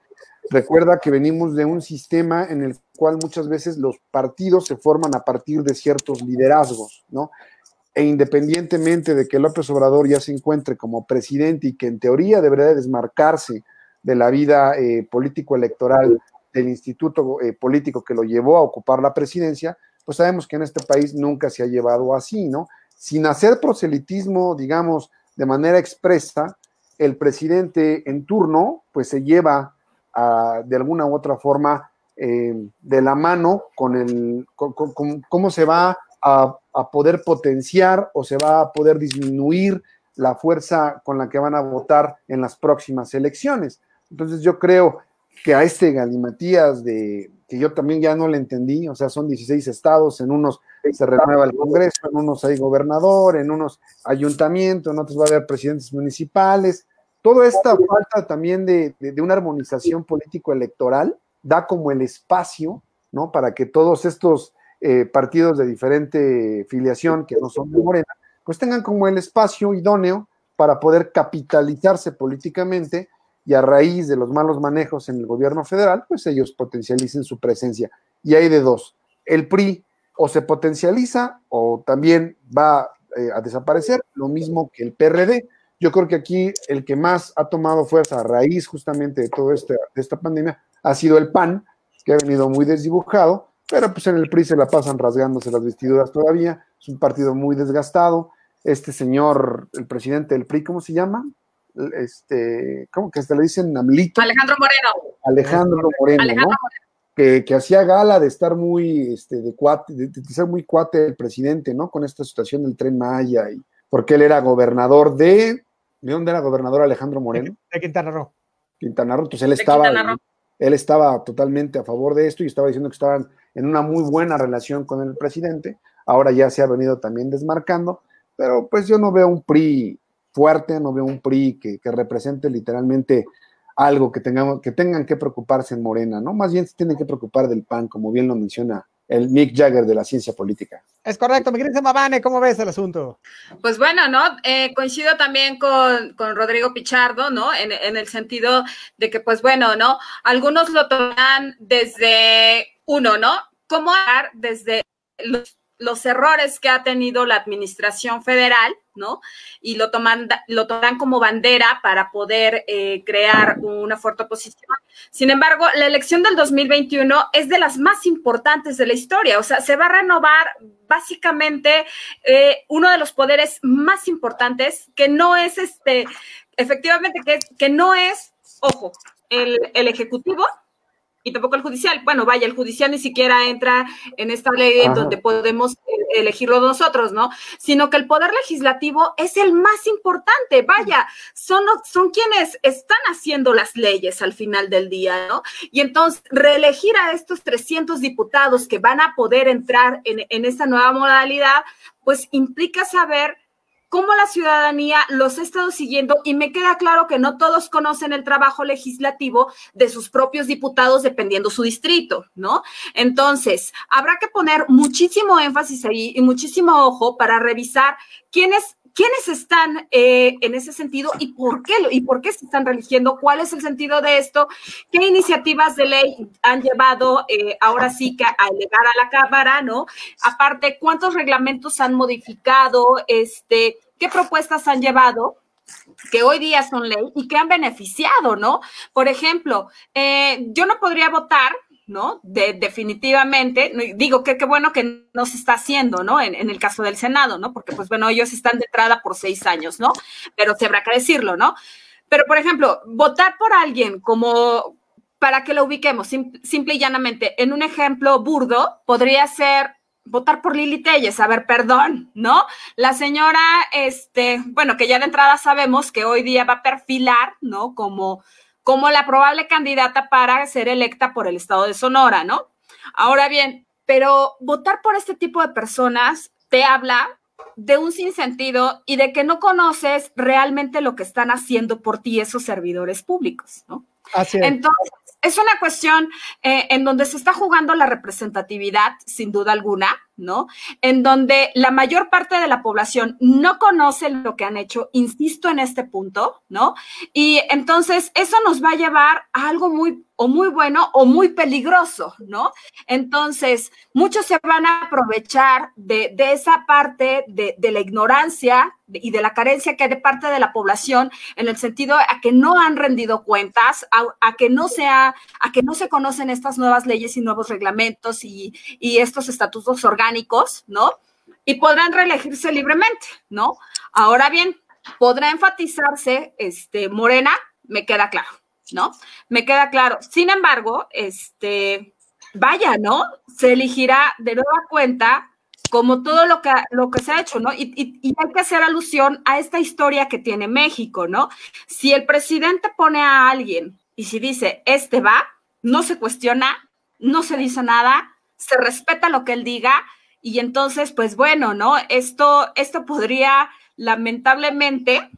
Recuerda que venimos de un sistema en el cual muchas veces los partidos se forman a partir de ciertos liderazgos, ¿no? E independientemente de que López Obrador ya se encuentre como presidente y que en teoría debería desmarcarse de la vida eh, político-electoral del instituto eh, político que lo llevó a ocupar la presidencia, pues sabemos que en este país nunca se ha llevado así, ¿no? Sin hacer proselitismo, digamos, de manera expresa, el presidente en turno, pues se lleva de alguna u otra forma eh, de la mano con el, con, cómo se va a, a poder potenciar o se va a poder disminuir la fuerza con la que van a votar en las próximas elecciones. Entonces yo creo que a este galimatías de que yo también ya no le entendí, o sea, son 16 estados, en unos se renueva el Congreso, en unos hay gobernador, en unos ayuntamientos, en otros va a haber presidentes municipales. Toda esta falta también de, de, de una armonización político-electoral da como el espacio, ¿no? Para que todos estos eh, partidos de diferente filiación, que no son de Morena, pues tengan como el espacio idóneo para poder capitalizarse políticamente y a raíz de los malos manejos en el gobierno federal, pues ellos potencialicen su presencia. Y hay de dos. El PRI o se potencializa o también va eh, a desaparecer, lo mismo que el PRD. Yo creo que aquí el que más ha tomado fuerza a raíz justamente de toda este, esta pandemia ha sido el PAN, que ha venido muy desdibujado, pero pues en el PRI se la pasan rasgándose las vestiduras todavía, es un partido muy desgastado. Este señor, el presidente del PRI, ¿cómo se llama? Este, ¿cómo que hasta le dicen Amlito? Alejandro Moreno. Alejandro Moreno, Alejandro ¿no? Moreno. Que, que, hacía gala de estar muy, este, de, cuate, de, de, ser muy cuate del presidente, ¿no? Con esta situación del tren Maya, y porque él era gobernador de, ¿de dónde era gobernador Alejandro Moreno? De Quintana Roo. Quintana Roo, entonces él estaba, él estaba totalmente a favor de esto y estaba diciendo que estaban en una muy buena relación con el presidente, ahora ya se ha venido también desmarcando, pero pues yo no veo un PRI fuerte, no veo un PRI que, que represente literalmente algo que, tengamos, que tengan que preocuparse en Morena, ¿no? Más bien se tienen que preocupar del PAN, como bien lo menciona el Mick Jagger de la ciencia política. Es correcto, mi querida Mabane, ¿cómo ves el asunto? Pues bueno, ¿no? Eh, coincido también con, con, Rodrigo Pichardo, ¿no? En, en, el sentido de que, pues bueno, ¿no? Algunos lo toman desde uno, ¿no? ¿Cómo hablar desde los errores que ha tenido la administración federal, ¿no? Y lo toman, lo toman como bandera para poder eh, crear una fuerte oposición. Sin embargo, la elección del 2021 es de las más importantes de la historia, o sea, se va a renovar básicamente eh, uno de los poderes más importantes, que no es este, efectivamente, que, que no es, ojo, el, el ejecutivo, y tampoco el judicial. Bueno, vaya, el judicial ni siquiera entra en esta ley en donde podemos elegirlo nosotros, ¿no? Sino que el poder legislativo es el más importante. Vaya, son, son quienes están haciendo las leyes al final del día, ¿no? Y entonces, reelegir a estos 300 diputados que van a poder entrar en, en esta nueva modalidad, pues implica saber cómo la ciudadanía los ha estado siguiendo y me queda claro que no todos conocen el trabajo legislativo de sus propios diputados dependiendo su distrito, ¿no? Entonces, habrá que poner muchísimo énfasis ahí y muchísimo ojo para revisar quiénes quiénes están eh, en ese sentido y por qué y por qué se están religiendo, cuál es el sentido de esto, qué iniciativas de ley han llevado eh, ahora sí que a elevar a la Cámara, ¿no? Aparte, cuántos reglamentos han modificado, este, qué propuestas han llevado que hoy día son ley y que han beneficiado, ¿no? Por ejemplo, eh, yo no podría votar ¿no? De, definitivamente, digo que qué bueno que no se está haciendo, ¿no? En, el caso del Senado, ¿no? Porque, pues bueno, ellos están de entrada por seis años, ¿no? Pero se habrá que decirlo, ¿no? Pero, por ejemplo, votar por alguien como, para que lo ubiquemos, sim, simple y llanamente, en un ejemplo burdo, podría ser votar por Lili Telles, a ver, perdón, ¿no? La señora, este, bueno, que ya de entrada sabemos que hoy día va a perfilar, ¿no? Como como la probable candidata para ser electa por el estado de Sonora, ¿no? Ahora bien, pero votar por este tipo de personas te habla de un sinsentido y de que no conoces realmente lo que están haciendo por ti esos servidores públicos, ¿no? Así es. Entonces, es una cuestión eh, en donde se está jugando la representatividad, sin duda alguna, ¿no? En donde la mayor parte de la población no conoce lo que han hecho, insisto en este punto, ¿no? Y entonces eso nos va a llevar a algo muy o muy bueno o muy peligroso, ¿no? Entonces, muchos se van a aprovechar de, de esa parte de, de, la ignorancia y de la carencia que hay de parte de la población en el sentido a que no han rendido cuentas, a, que no sea, a que no se conocen estas nuevas leyes y nuevos reglamentos y, y estos estatutos orgánicos, ¿no? Y podrán reelegirse libremente, ¿no? Ahora bien, podrá enfatizarse este Morena, me queda claro ¿no? Me queda claro. Sin embargo, este, vaya, ¿no? Se elegirá de nueva cuenta como todo lo que, lo que se ha hecho, ¿no? Y, y, hay que hacer alusión a esta historia que tiene México, ¿no? Si el presidente pone a alguien y si dice, este va, no se cuestiona, no se dice nada, se respeta lo que él diga y entonces, pues bueno, ¿no? Esto, esto podría lamentablemente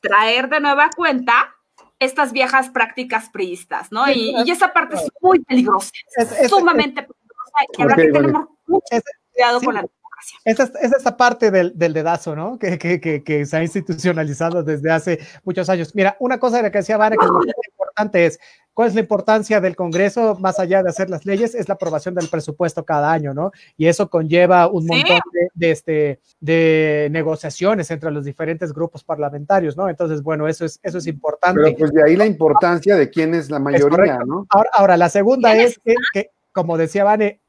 traer de nueva cuenta estas viejas prácticas priistas, ¿no? Y, esa parte es muy peligrosa, es, sumamente peligrosa y habrá que tener mucho cuidado con la democracia. Esa es, esa parte del, del dedazo, ¿no? Que, que, que, se ha institucionalizado desde hace muchos años. Mira, una cosa de la que decía Vane que es muy importante es, ¿Cuál es la importancia del Congreso, más allá de hacer las leyes? Es la aprobación del presupuesto cada año, ¿no? Y eso conlleva un montón de, este, de negociaciones entre los diferentes grupos parlamentarios, ¿no? Entonces, bueno, eso es, eso es importante. Pero pues de ahí la importancia de quién es la mayoría, ¿no? Ahora, ahora, la segunda es que, que, como decía Vane,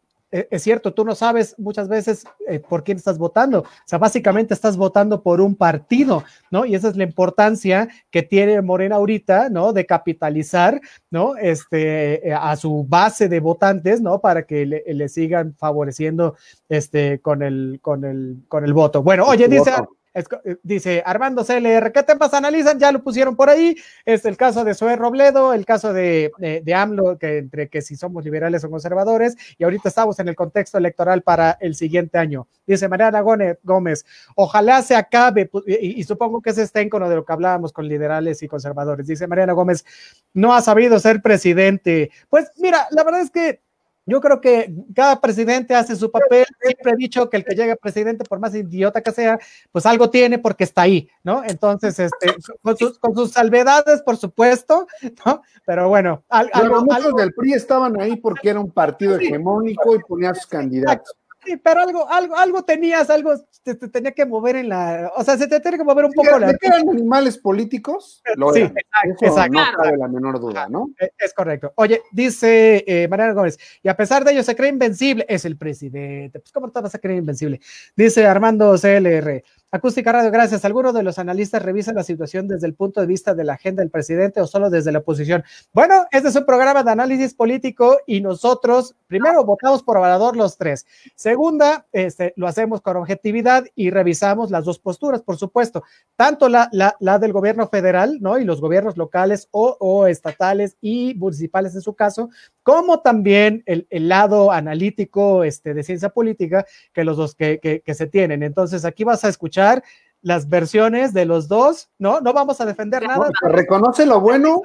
es cierto, tú no sabes muchas veces eh, por quién estás votando. O sea, básicamente estás votando por un partido, ¿no? Y esa es la importancia que tiene Morena ahorita, ¿no? De capitalizar, ¿no? Este, eh, a su base de votantes, ¿no? Para que le, sigan favoreciendo, este, con el, con el, con el voto. Bueno, oye, dice... Eh, dice Armando CLR, ¿qué temas analizan? Ya lo pusieron por ahí. Es el caso de Zoé Robledo, el caso de, de, AMLO, que entre que si somos liberales o conservadores, y ahorita estamos en el contexto electoral para el siguiente año. Dice Mariana Gómez, ojalá se acabe, y, supongo que ese está lo de lo que hablábamos con liberales y conservadores. Dice Mariana Gómez, no ha sabido ser presidente. Pues mira, la verdad es que yo creo que cada presidente hace su papel. Siempre he dicho que el que llegue presidente, por más idiota que sea, pues algo tiene porque está ahí, ¿no? Entonces, este, con, sus, con sus salvedades, por supuesto, ¿no? Pero bueno, algo, muchos del PRI estaban ahí porque era un partido hegemónico y ponía a sus candidatos. Sí, pero algo, algo, algo tenías, algo te, tenía que mover en la, o sea, se te tenía que mover un poco la. que eran animales políticos? Lo sí, exacto, No cabe la menor duda, ¿no? E, es, correcto. Oye, dice eh, Mariana Gómez, y a pesar de ello se cree invencible, es el presidente. Pues, ¿cómo te vas a creer invencible? Dice Armando CLR, Acústica Radio, gracias. ¿Alguno de los analistas revisa la situación desde el punto de vista de la agenda del presidente o solo desde la oposición? Bueno, este es un programa de análisis político y nosotros, primero, votamos por Obrador los tres. Segunda, este, lo hacemos con objetividad y revisamos las dos posturas, por supuesto, tanto la, la, la del gobierno federal, ¿no? Y los gobiernos locales o, o estatales y municipales en su caso, como también el, el, lado analítico este, de ciencia política que los dos que, que, que, se tienen. Entonces, aquí vas a escuchar las versiones de los dos, ¿no? No vamos a defender nada. Se reconoce lo bueno,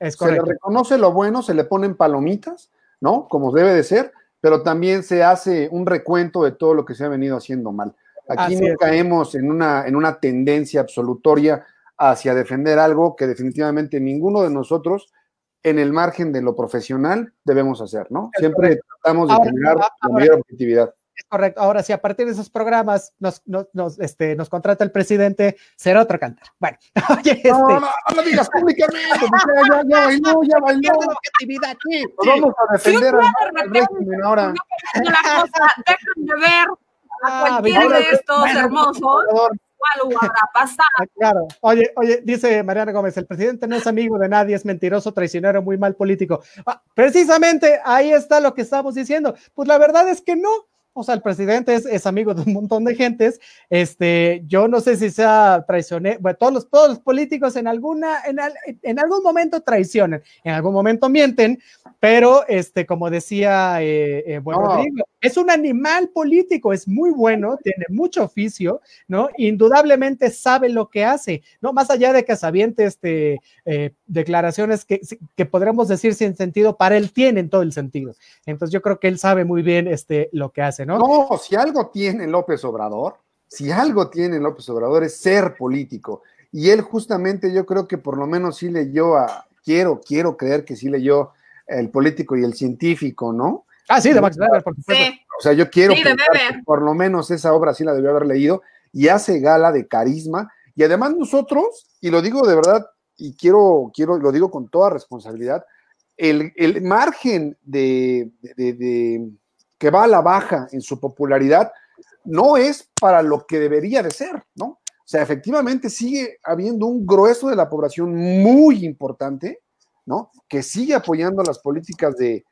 es se le reconoce lo bueno, se le ponen palomitas, ¿no? Como debe de ser, pero también se hace un recuento de todo lo que se ha venido haciendo mal. Aquí no caemos en una, en una tendencia absolutoria hacia defender algo que definitivamente ninguno de nosotros en el margen de lo profesional debemos hacer, ¿no? Siempre tratamos de generar la mayor objetividad. Es correcto. Ahora, si a partir de esos programas nos, nos, este, nos contrata el presidente, será otro cantar. Bueno, oye, este... No, no, no lo digas públicamente, ya, ya, bailó, ya bailó. objetividad aquí. Nos vamos a defender al régimen ahora. Una cosa, dejan de ver a ah, cualquiera de estos hermosos ¿Cuál habrá pasado? Ah, claro. Oye, oye, dice Mariana Gómez, el presidente no es amigo de nadie, es mentiroso, traicionero, muy mal político. Ah, precisamente ahí está lo que estamos diciendo. Pues la verdad es que no o sea, el presidente es, amigo de un montón de gentes, este, yo no sé si sea traicionero, bueno, todos los, todos los políticos en alguna, en, en, algún momento traicionan, en algún momento mienten, pero, este, como decía, eh, eh bueno, es un animal político, es muy bueno, tiene mucho oficio, ¿no? Indudablemente sabe lo que hace, ¿no? Más allá de que sabiente, este, eh, declaraciones que, que podremos decir sin sentido, para él tienen todo el sentido. Entonces yo creo que él sabe muy bien, este, lo que hace, ¿no? si algo tiene López Obrador, si algo tiene López Obrador es ser político. Y él justamente yo creo que por lo menos sí leyó a, quiero, quiero creer que sí leyó el político y el científico, ¿no? Ah, sí, de Max Weber, por supuesto. O sea, yo quiero que por lo menos esa obra sí la debió haber leído y hace gala de carisma. Y además nosotros, y lo digo de verdad, y quiero, quiero, lo digo con toda responsabilidad, el, el margen de, de que va a la baja en su popularidad, no es para lo que debería de ser, ¿no? O sea, efectivamente sigue habiendo un grueso de la población muy importante, ¿no? Que sigue apoyando las políticas de,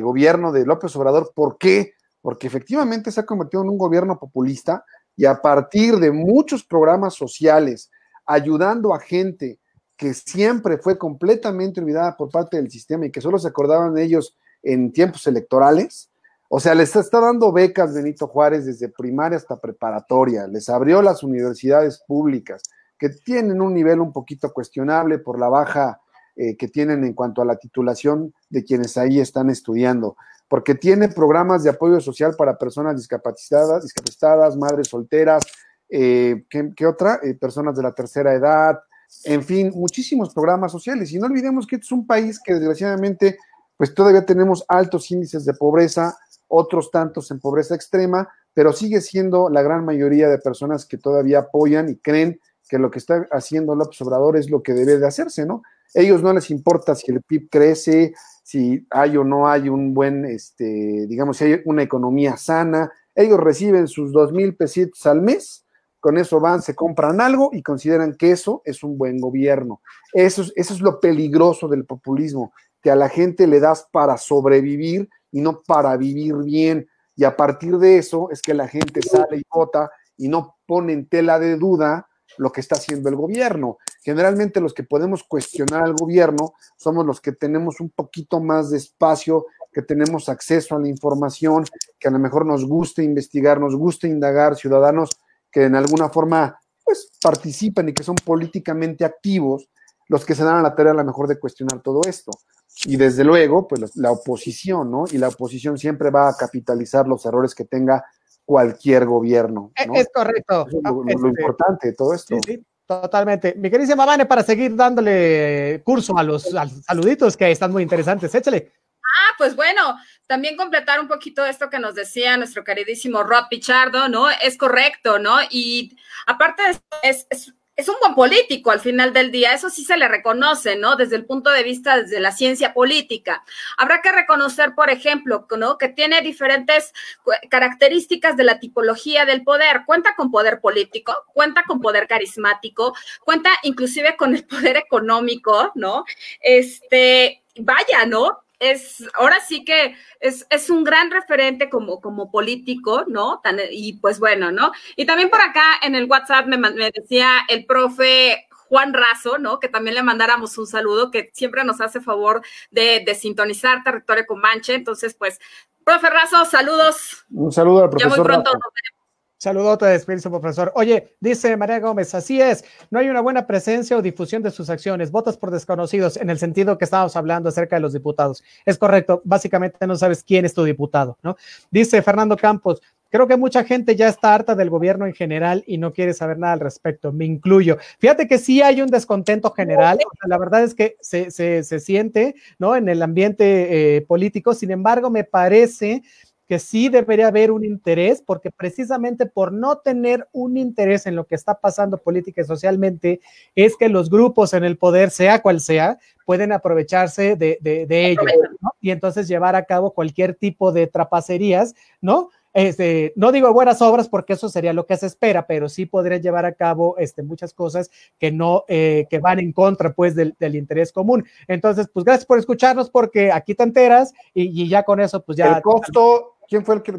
gobierno de López Obrador. ¿Por qué? porque efectivamente se ha convertido en un gobierno populista y a partir de muchos programas sociales, ayudando a gente que siempre fue completamente olvidada por parte del sistema y que solo se acordaban de ellos en tiempos electorales, o sea, les está dando becas Benito Juárez desde primaria hasta preparatoria, les abrió las universidades públicas, que tienen un nivel un poquito cuestionable por la baja eh, que tienen en cuanto a la titulación de quienes ahí están estudiando, porque tiene programas de apoyo social para personas discapacitadas, discapacitadas madres solteras, eh, ¿qué, otra? Eh, personas de la tercera edad, en fin, muchísimos programas sociales. Y no olvidemos que este es un país que desgraciadamente, pues todavía tenemos altos índices de pobreza, otros tantos en pobreza extrema, pero sigue siendo la gran mayoría de personas que todavía apoyan y creen que lo que está haciendo López Obrador es lo que debe de hacerse, ¿no? Ellos no les importa si el PIB crece, si hay o no hay un buen, este, digamos, si hay una economía sana. Ellos reciben sus dos mil pesitos al mes, con eso van, se compran algo y consideran que eso es un buen gobierno. Eso es, eso es lo peligroso del populismo, que a la gente le das para sobrevivir y no para vivir bien. Y a partir de eso es que la gente sale y vota y no pone en tela de duda lo que está haciendo el gobierno. Generalmente los que podemos cuestionar al gobierno somos los que tenemos un poquito más de espacio, que tenemos acceso a la información, que a lo mejor nos gusta investigar, nos gusta indagar, ciudadanos que en alguna forma pues participan y que son políticamente activos, los que se dan a la tarea a lo mejor de cuestionar todo esto. Y desde luego, pues la oposición, ¿no? Y la oposición siempre va a capitalizar los errores que tenga cualquier gobierno. E, es correcto. es lo, este, importante de todo esto. Sí, sí, totalmente. Mi querísima Vane, para seguir dándole curso a los, saluditos que están muy interesantes, échale. Ah, pues bueno, también completar un poquito esto que nos decía nuestro queridísimo Rob Pichardo, ¿no? Es correcto, ¿no? Y aparte es, es es un buen político al final del día, eso sí se le reconoce, ¿no? Desde el punto de vista desde la ciencia política. Habrá que reconocer, por ejemplo, ¿no? Que tiene diferentes características de la tipología del poder. Cuenta con poder político, cuenta con poder carismático, cuenta inclusive con el poder económico, ¿no? Este, vaya, ¿no? Es, ahora sí que es, es, un gran referente como, como político, ¿no? y pues bueno, ¿no? Y también por acá en el WhatsApp me, me decía el profe Juan Razo, ¿no? Que también le mandáramos un saludo, que siempre nos hace favor de, de sintonizar Territorio Comanche. Entonces, pues, profe Razo, saludos. Un saludo al profesor. Ya muy pronto nos veremos. Saludote de espíritu, profesor. Oye, dice María Gómez, así es, no hay una buena presencia o difusión de sus acciones, votas por desconocidos, en el sentido que estábamos hablando acerca de los diputados. Es correcto, básicamente no sabes quién es tu diputado, ¿no? Dice Fernando Campos, creo que mucha gente ya está harta del gobierno en general y no quiere saber nada al respecto, me incluyo. Fíjate que sí hay un descontento general, la verdad es que se, se, siente, ¿no? En el ambiente eh, político, sin embargo, me parece que sí debería haber un interés, porque precisamente por no tener un interés en lo que está pasando política y socialmente, es que los grupos en el poder, sea cual sea, pueden aprovecharse de, de, ello, ¿no? Y entonces llevar a cabo cualquier tipo de trapacerías, ¿no? Este, no digo buenas obras porque eso sería lo que se espera, pero sí podría llevar a cabo este, muchas cosas que no, eh, que van en contra pues del, del, interés común. Entonces, pues gracias por escucharnos porque aquí te enteras y, y ya con eso pues ya... El costo ¿quién fue el que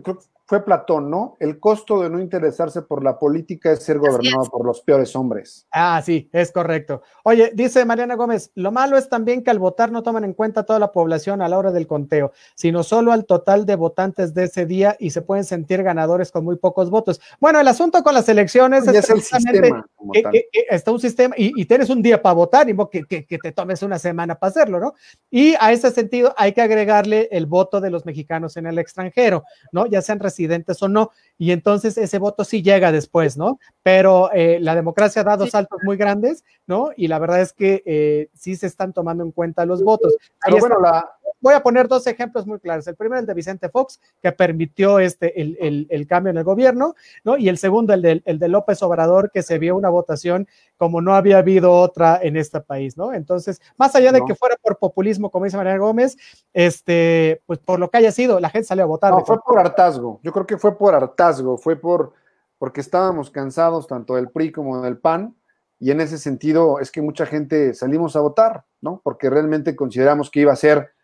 fue Platón, ¿no? El costo de no interesarse por la política es ser gobernado por los peores hombres. Ah, sí, es correcto. Oye, dice Mariana Gómez, lo malo es también que al votar no toman en cuenta toda la población a la hora del conteo, sino solo al total de votantes de ese día y se pueden sentir ganadores con muy pocos votos. Bueno, el asunto con las elecciones es, el sistema, que, está un sistema y, tienes un día para votar y que, que te tomes una semana para hacerlo, ¿no? Y a ese sentido hay que agregarle el voto de los mexicanos en el extranjero, ¿no? Ya sean residentes o no, y entonces ese voto sí llega después, ¿no? Pero eh, la democracia ha dado saltos muy grandes, ¿no? Y la verdad es que eh, sí se están tomando en cuenta los votos. Pero bueno, la, voy a poner dos ejemplos muy claros. El primero, el de Vicente Fox, que permitió este, el, el, cambio en el gobierno, ¿no? Y el segundo, el de, el de López Obrador, que se vio una votación como no había habido otra en este país, ¿no? Entonces, más allá de que fuera por populismo, como dice María Gómez, este, pues por lo que haya sido, la gente salió a votar. No, fue por hartazgo. Yo creo que fue por hartazgo, fue por porque estábamos cansados tanto del PRI como del PAN. Y en ese sentido es que mucha gente salimos a votar, ¿no? Porque realmente consideramos que iba a ser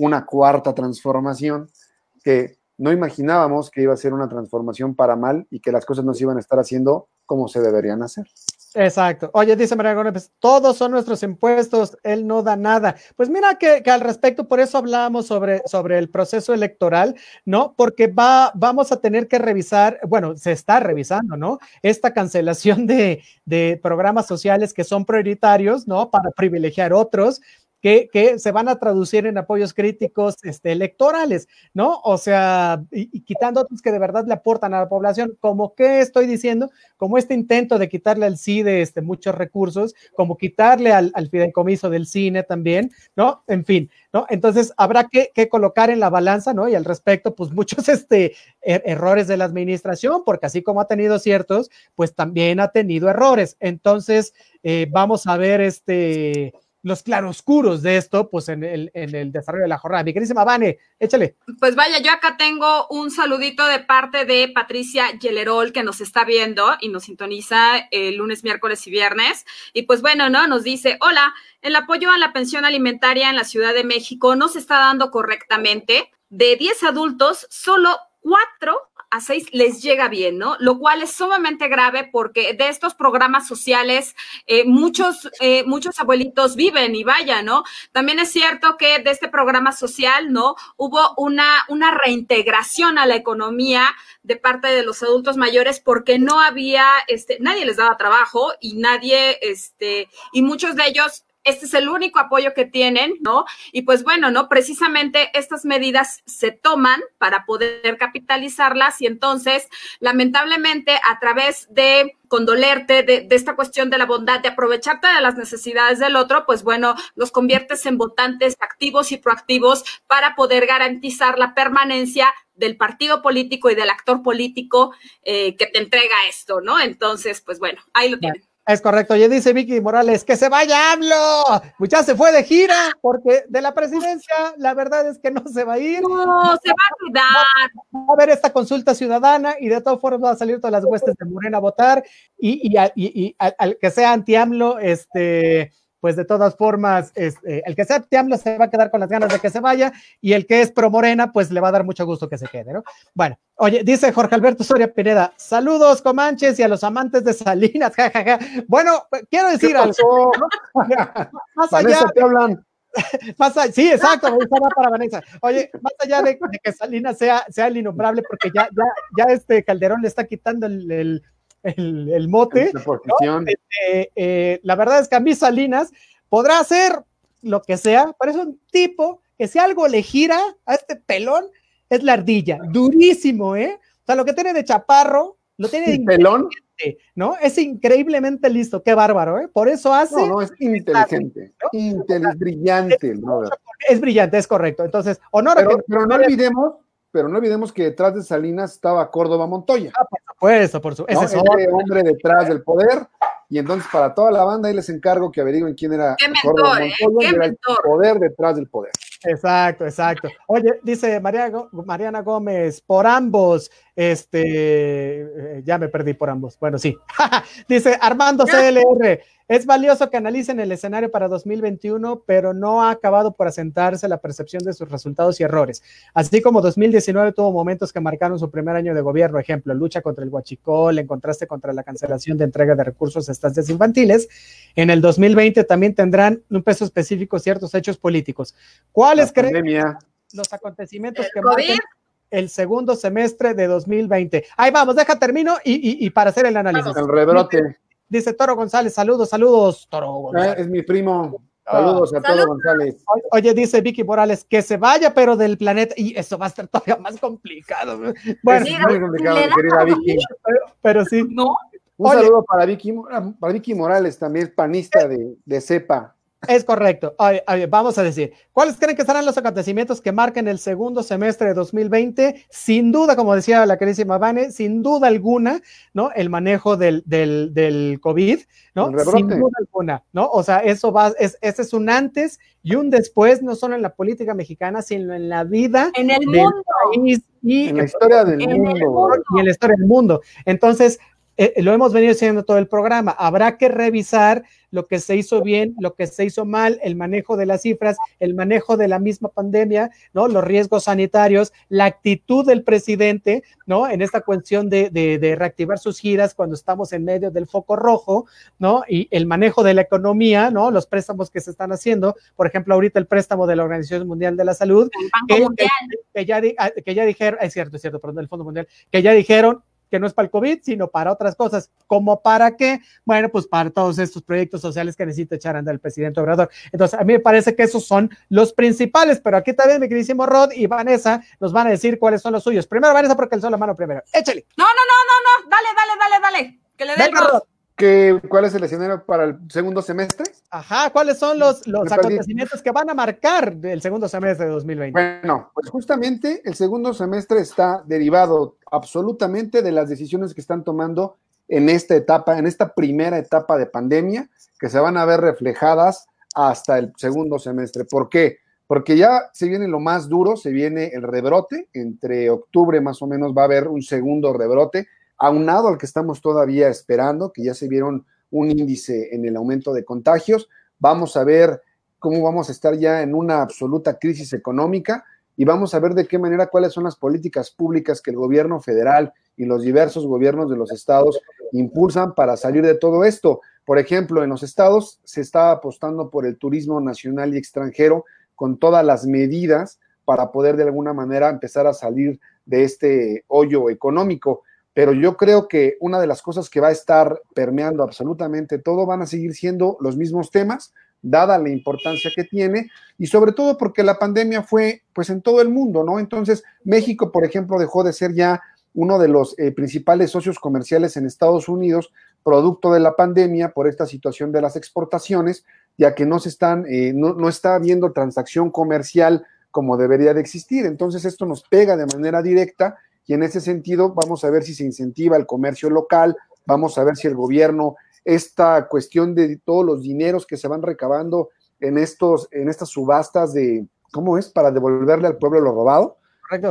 una cuarta transformación que no imaginábamos que iba a ser una transformación para mal y que las cosas no se iban a estar haciendo como se deberían hacer. Exacto. Oye, dice María Gómez, todos son nuestros impuestos, él no da nada. Pues mira que, al respecto, por eso hablamos sobre, sobre el proceso electoral, ¿no? Porque va, vamos a tener que revisar, bueno, se está revisando, ¿no? Esta cancelación de, de programas sociales que son prioritarios, ¿no? Para privilegiar otros, que, se van a traducir en apoyos críticos este, electorales, ¿no? O sea, y, quitando otros que de verdad le aportan a la población, como que estoy diciendo, como este intento de quitarle al CIDE este, muchos recursos, como quitarle al, al fideicomiso del cine también, ¿no? En fin, ¿no? Entonces habrá que, que, colocar en la balanza, ¿no? Y al respecto, pues muchos este, er errores de la administración, porque así como ha tenido ciertos, pues también ha tenido errores. Entonces, eh, vamos a ver este los claroscuros de esto, pues en el, en el desarrollo de la jornada. Mi querísima Vane, échale. Pues vaya, yo acá tengo un saludito de parte de Patricia Yelerol, que nos está viendo y nos sintoniza el lunes, miércoles y viernes. Y pues bueno, ¿no? Nos dice, hola, el apoyo a la pensión alimentaria en la Ciudad de México no se está dando correctamente. De 10 adultos, solo cuatro a seis les llega bien, ¿no? Lo cual es sumamente grave porque de estos programas sociales eh, muchos, eh, muchos abuelitos viven y vaya, ¿no? También es cierto que de este programa social, ¿no? Hubo una, una reintegración a la economía de parte de los adultos mayores porque no había, este, nadie les daba trabajo y nadie, este, y muchos de ellos este es el único apoyo que tienen, ¿no? Y pues bueno, ¿no? Precisamente estas medidas se toman para poder capitalizarlas y entonces, lamentablemente, a través de condolerte de, de, esta cuestión de la bondad, de aprovecharte de las necesidades del otro, pues bueno, los conviertes en votantes activos y proactivos para poder garantizar la permanencia del partido político y del actor político eh, que te entrega esto, ¿no? Entonces, pues bueno, ahí lo tienen. Es correcto. Oye, dice Vicky Morales, que se vaya AMLO. Mucha se fue de gira porque de la presidencia la verdad es que no se va a ir. No, se va a quedar. Va, va a haber esta consulta ciudadana y de todas formas van a salir todas las huestes de Morena a votar y, y, y, y al, al, que sea anti-AMLO, este, pues de todas formas, es, eh, el que sea AMLO se va a quedar con las ganas de que se vaya y el que es pro Morena, pues le va a dar mucho gusto que se quede, ¿no? Bueno, oye, dice Jorge Alberto Soria Pineda, saludos Comanches y a los amantes de Salinas, jajaja. Ja, ja. Bueno, quiero decir algo. Más allá, te hablan. Más allá, sí, exacto, para Vanessa. Oye, más allá de, de, que Salinas sea, sea el innombrable, porque ya, ya, ya este Calderón le está quitando el, el el, el, mote. ¿no? Este, eh, la verdad es que a mí Salinas podrá hacer lo que sea, pero es un tipo que si algo le gira a este pelón es la ardilla, durísimo, ¿eh? O sea, lo que tiene de chaparro, lo tiene de pelón, ¿no? Es increíblemente listo, qué bárbaro, ¿eh? Por eso hace. No, no, es inteligente, ¿no? Intel, es brillante, ¿no? Es brillante, es correcto. Entonces, honor pero, a que. Pero no olvidemos pero no olvidemos que detrás de Salinas estaba Córdoba Montoya. Ah, por supuesto, por supuesto. ¿no? Ese es hombre detrás del poder. Y entonces, para toda la banda, ahí les encargo que averigüen quién era ¿Qué mentor, Córdoba Montoya eh? ¿Qué y era el poder detrás del poder. Exacto, exacto. Oye, dice María, Mariana Gómez, por ambos, este, ya me perdí por ambos. Bueno, sí. dice Armando CLR, es valioso que analicen el escenario para 2021, pero no ha acabado por asentarse la percepción de sus resultados y errores. Así como 2019 tuvo momentos que marcaron su primer año de gobierno, ejemplo, lucha contra el huachicol, en contraste contra la cancelación de entrega de recursos a estancias infantiles, en el 2020 también tendrán un peso específico ciertos hechos políticos. ¿Cuáles creen los acontecimientos que marcan el segundo semestre de 2020? Ahí vamos, deja termino y, y, y para hacer el análisis. El rebrote. Dice Toro González, saludos, saludos, Toro González. Eh, es mi primo. Saludos a Toro González. Oye, dice Vicky Morales, que se vaya, pero del planeta. Y eso va a estar todavía más complicado. Bueno, es muy complicado, querida Vicky. Pero, pero sí. No. Un Oye, saludo para Vicky, para Vicky Morales, también panista de, de CEPA. Es correcto. Vamos a decir, ¿cuáles creen que serán los acontecimientos que marquen el segundo semestre de 2020? Sin duda, como decía la queridísima Vane, sin duda alguna, ¿no? El manejo del, del, del COVID, ¿no? Sin duda alguna, ¿no? O sea, eso va, es, ese es un antes y un después, no solo en la política mexicana, sino en la vida en el mundo. país y en la historia del en mundo. mundo. Y en la historia del mundo. Entonces, eh, lo hemos venido diciendo todo el programa, habrá que revisar lo que se hizo bien, lo que se hizo mal, el manejo de las cifras, el manejo de la misma pandemia, ¿no? Los riesgos sanitarios, la actitud del presidente, ¿no? En esta cuestión de, de, reactivar sus giras cuando estamos en medio del foco rojo, ¿no? Y el manejo de la economía, ¿no? Los préstamos que se están haciendo, por ejemplo, ahorita el préstamo de la Organización Mundial de la Salud, que, que, ya, ah, que ya dijeron, es cierto, es cierto, perdón, del Fondo Mundial, que ya dijeron que no es para el COVID, sino para otras cosas. ¿Como para qué? Bueno, pues para todos estos proyectos sociales que necesita echar a andar el presidente Obrador. Entonces, a mí me parece que esos son los principales, pero aquí también mi queridísimo Rod y Vanessa nos van a decir cuáles son los suyos. Primero, Vanessa, porque alzó la mano primero. Échale. No, no, no, no, no, dale, dale, dale, dale. Que le dé Rod. ¿Cuál es el escenario para el segundo semestre? Ajá, ¿cuáles son los, los acontecimientos que van a marcar el segundo semestre de 2020? Bueno, pues justamente el segundo semestre está derivado absolutamente de las decisiones que están tomando en esta etapa, en esta primera etapa de pandemia, que se van a ver reflejadas hasta el segundo semestre. ¿Por qué? Porque ya se viene lo más duro, se viene el rebrote, entre octubre más o menos va a haber un segundo rebrote, aunado al que estamos todavía esperando, que ya se vieron un índice en el aumento de contagios, vamos a ver cómo vamos a estar ya en una absoluta crisis económica y vamos a ver de qué manera cuáles son las políticas públicas que el gobierno federal y los diversos gobiernos de los estados impulsan para salir de todo esto. Por ejemplo, en los estados se está apostando por el turismo nacional y extranjero con todas las medidas para poder de alguna manera empezar a salir de este hoyo económico pero yo creo que una de las cosas que va a estar permeando absolutamente todo van a seguir siendo los mismos temas, dada la importancia que tiene y sobre todo porque la pandemia fue pues en todo el mundo, ¿no? Entonces, México, por ejemplo, dejó de ser ya uno de los eh, principales socios comerciales en Estados Unidos, producto de la pandemia por esta situación de las exportaciones, ya que no se están, eh, no, no está habiendo transacción comercial como debería de existir. Entonces, esto nos pega de manera directa y en ese sentido vamos a ver si se incentiva el comercio local, vamos a ver si el gobierno, esta cuestión de todos los dineros que se van recabando en, estos, en estas subastas de, ¿cómo es? Para devolverle al pueblo lo robado,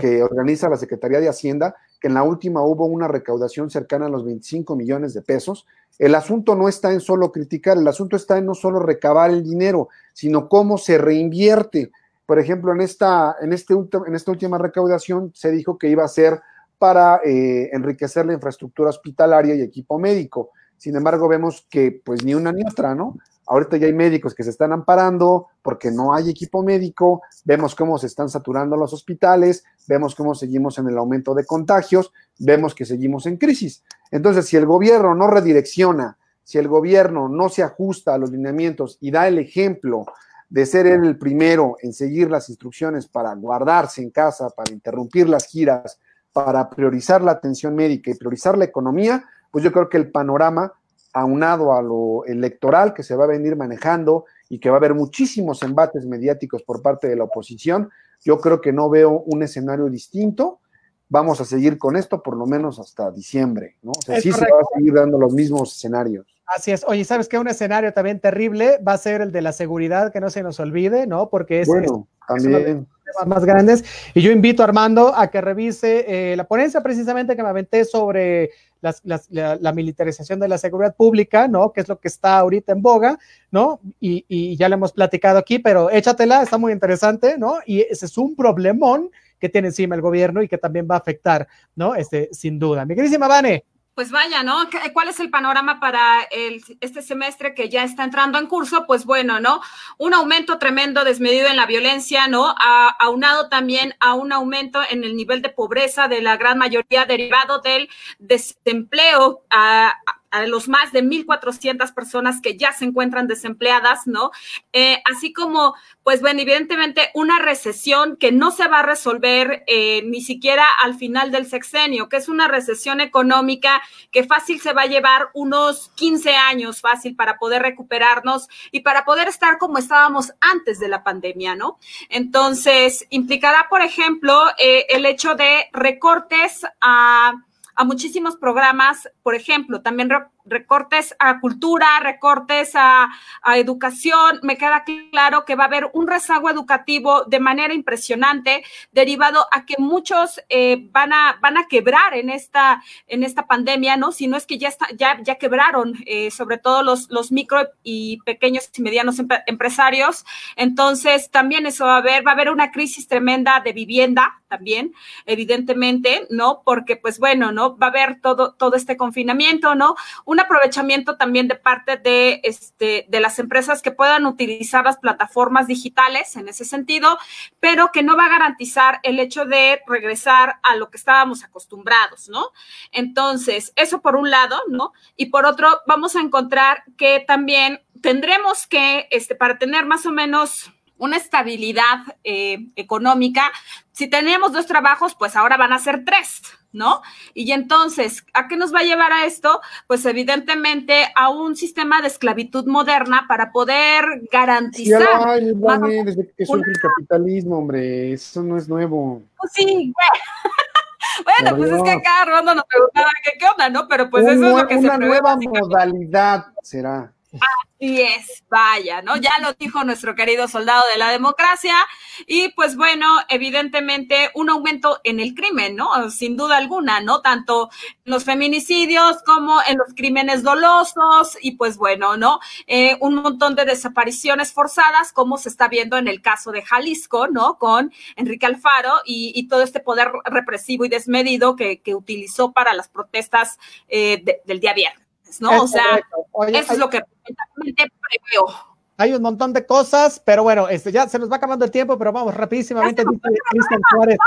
que organiza la Secretaría de Hacienda, que en la última hubo una recaudación cercana a los 25 millones de pesos. El asunto no está en solo criticar, el asunto está en no solo recabar el dinero, sino cómo se reinvierte. Por ejemplo, en esta, en, este, en esta última recaudación se dijo que iba a ser para eh, enriquecer la infraestructura hospitalaria y equipo médico. Sin embargo, vemos que pues ni una ni otra, ¿no? Ahorita ya hay médicos que se están amparando porque no hay equipo médico, vemos cómo se están saturando los hospitales, vemos cómo seguimos en el aumento de contagios, vemos que seguimos en crisis. Entonces, si el gobierno no redirecciona, si el gobierno no se ajusta a los lineamientos y da el ejemplo de ser él el primero en seguir las instrucciones para guardarse en casa, para interrumpir las giras, para priorizar la atención médica y priorizar la economía, pues yo creo que el panorama aunado a lo electoral que se va a venir manejando y que va a haber muchísimos embates mediáticos por parte de la oposición, yo creo que no veo un escenario distinto. Vamos a seguir con esto por lo menos hasta diciembre, ¿no? O sea, sí se va a seguir dando los mismos escenarios. Así es. Oye, ¿sabes qué? Un escenario también terrible va a ser el de la seguridad, que no se nos olvide, ¿no? Porque es, bueno, también. uno de los temas más grandes. Y yo invito a Armando a que revise eh, la ponencia precisamente que me aventé sobre la, militarización de la seguridad pública, ¿no? Que es lo que está ahorita en boga, ¿no? Y, y ya lo hemos platicado aquí, pero échatela, está muy interesante, ¿no? Y ese es un problemón que tiene encima el gobierno y que también va a afectar, ¿no? Este, sin duda. Mi queridísima Vane, pues vaya, ¿no? ¿Cuál es el panorama para el, este semestre que ya está entrando en curso? Pues bueno, ¿no? Un aumento tremendo desmedido en la violencia, ¿no? aunado también a un aumento en el nivel de pobreza de la gran mayoría derivado del desempleo, a, a los más de 1.400 personas que ya se encuentran desempleadas, ¿no? Eh, así como, pues bueno, evidentemente una recesión que no se va a resolver eh, ni siquiera al final del sexenio, que es una recesión económica que fácil se va a llevar unos 15 años fácil para poder recuperarnos y para poder estar como estábamos antes de la pandemia, ¿no? Entonces, implicará, por ejemplo, eh, el hecho de recortes a a muchísimos programas, por ejemplo, también recortes a cultura, recortes a, educación. Me queda claro que va a haber un rezago educativo de manera impresionante, derivado a que muchos eh, van, a, van a quebrar en esta, en esta pandemia, ¿no? Si no es que ya, está, ya, ya quebraron, eh, sobre todo los, los micro y pequeños y medianos empresarios. Entonces, también eso va a haber, va a haber una crisis tremenda de vivienda también, evidentemente, ¿no? Porque, pues bueno, ¿no? Va a haber todo, todo este confinamiento, ¿no? Aprovechamiento también de parte de, este, de las empresas que puedan utilizar las plataformas digitales en ese sentido, pero que no va a garantizar el hecho de regresar a lo que estábamos acostumbrados, ¿no? Entonces, eso por un lado, ¿no? Y por otro, vamos a encontrar que también tendremos que, este, para tener más o menos una estabilidad eh, económica. Si teníamos dos trabajos, pues ahora van a ser tres, ¿no? Y entonces, ¿a qué nos va a llevar a esto? Pues evidentemente a un sistema de esclavitud moderna para poder garantizar. Ay, desde que surge el capitalismo, hombre, eso no es nuevo. Pues sí, Bueno, pues es que acá Armando nos preguntaba qué, onda, ¿no? Pero pues eso es lo que se Una nueva modalidad será. Así es, vaya, ¿no? Ya lo dijo nuestro querido soldado de la democracia. Y pues bueno, evidentemente un aumento en el crimen, ¿no? Sin duda alguna, ¿no? Tanto en los feminicidios como en los crímenes dolosos y pues bueno, ¿no? Eh, un montón de desapariciones forzadas, como se está viendo en el caso de Jalisco, ¿no? Con Enrique Alfaro y, todo este poder represivo y desmedido que, utilizó para las protestas eh, del día viernes. ¿No? o sea, eso es lo que preveo. Hay un montón de cosas, pero bueno, este, ya se nos va acabando el tiempo, pero vamos rapidísimamente. Cristian Juárez,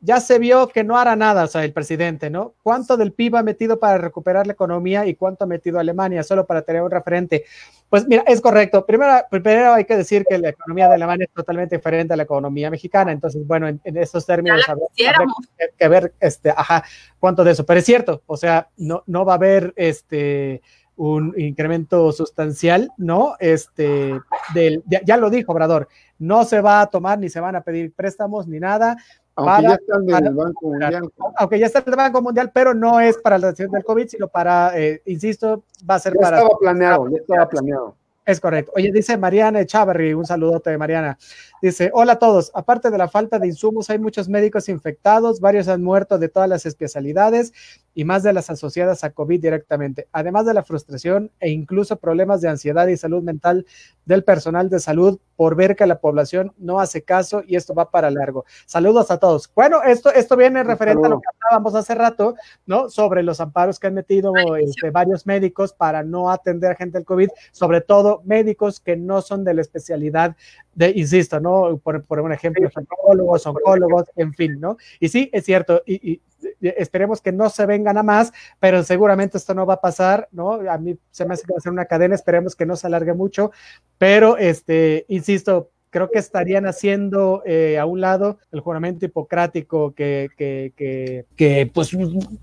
ya se vio que no hará nada, o sea, el presidente, ¿no? ¿Cuánto del PIB ha metido para recuperar la economía y cuánto ha metido Alemania? Solo para tener un referente. Pues mira, es correcto. Primero, primero hay que decir que la economía de Alemania es totalmente diferente a la economía mexicana. Entonces, bueno, en, estos términos, hay que ver, este, ajá, cuánto de eso. Pero es cierto, o sea, no, no va a haber este un incremento sustancial, ¿no? Este, del, ya, ya, lo dijo Obrador, no se va a tomar ni se van a pedir préstamos ni nada, aunque ya está en el Banco Mundial. Aunque ya está en el Banco Mundial, pero no es para la atención del COVID, sino para, eh, insisto, va a ser ya para... Estaba planeado, ya estaba planeado. Es correcto. Oye, dice Mariana Echavarri, un saludote de Mariana. Dice, hola a todos. Aparte de la falta de insumos, hay muchos médicos infectados, varios han muerto de todas las especialidades y más de las asociadas a COVID directamente. Además de la frustración e incluso problemas de ansiedad y salud mental del personal de salud por ver que la población no hace caso y esto va para largo. Saludos a todos. Bueno, esto, esto viene referente a lo que hablábamos hace rato, ¿no? Sobre los amparos que han metido este, varios médicos para no atender a gente del COVID, sobre todo médicos que no son de la especialidad de, insisto, ¿no? Por, por un ejemplo, psicólogos, oncólogos, en fin, ¿no? Y sí, es cierto, y, y, esperemos que no se vengan a más, pero seguramente esto no va a pasar, ¿no? A mí se me hace que va a ser una cadena, esperemos que no se alargue mucho, pero, este, insisto, creo que estarían haciendo eh, a un lado el juramento hipocrático que, que, que, que pues,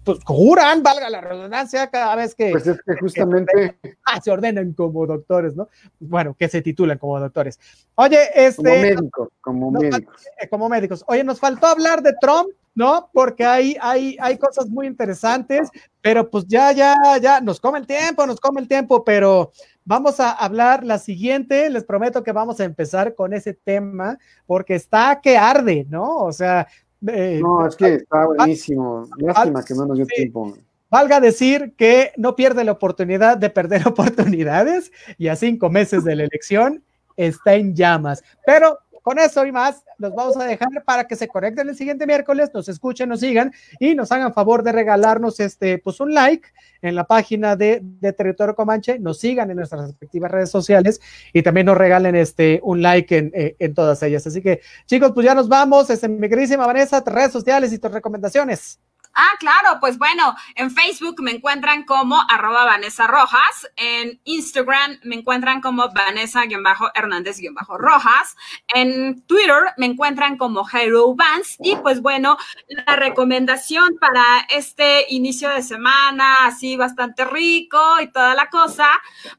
pues, juran, valga la redundancia, cada vez que... Pues es que justamente... ah, se ordenan como doctores, ¿no? Bueno, que se titulan como doctores. Oye, este... Como médicos, como médicos. Eh, como médicos. Oye, nos faltó hablar de Trump, ¿no? Porque hay, hay, hay cosas muy interesantes, pero pues ya, ya, ya, nos come el tiempo, nos come el tiempo, pero vamos a hablar la siguiente, les prometo que vamos a empezar con ese tema, porque está que arde, ¿no? O sea... Eh, no, es que está buenísimo, lástima que no nos dio tiempo. Valga decir que no pierde la oportunidad de perder oportunidades y a cinco meses de la elección está en llamas. Pero con eso y más, los vamos a dejar para que se conecten el siguiente miércoles, nos escuchen, nos sigan y nos hagan favor de regalarnos este, pues un like en la página de, Territorio Comanche, nos sigan en nuestras respectivas redes sociales y también nos regalen este, un like en, eh, en todas ellas. Así que, chicos, pues ya nos vamos. Este, mi queridísima Vanessa, redes sociales y tus recomendaciones. Ah, claro, pues bueno, en Facebook me encuentran como arroba Vanessa Rojas, en Instagram me encuentran como Vanessa-Hernández-Rojas, en Twitter me encuentran como Jairo Vance y pues bueno, la recomendación para este inicio de semana así bastante rico y toda la cosa,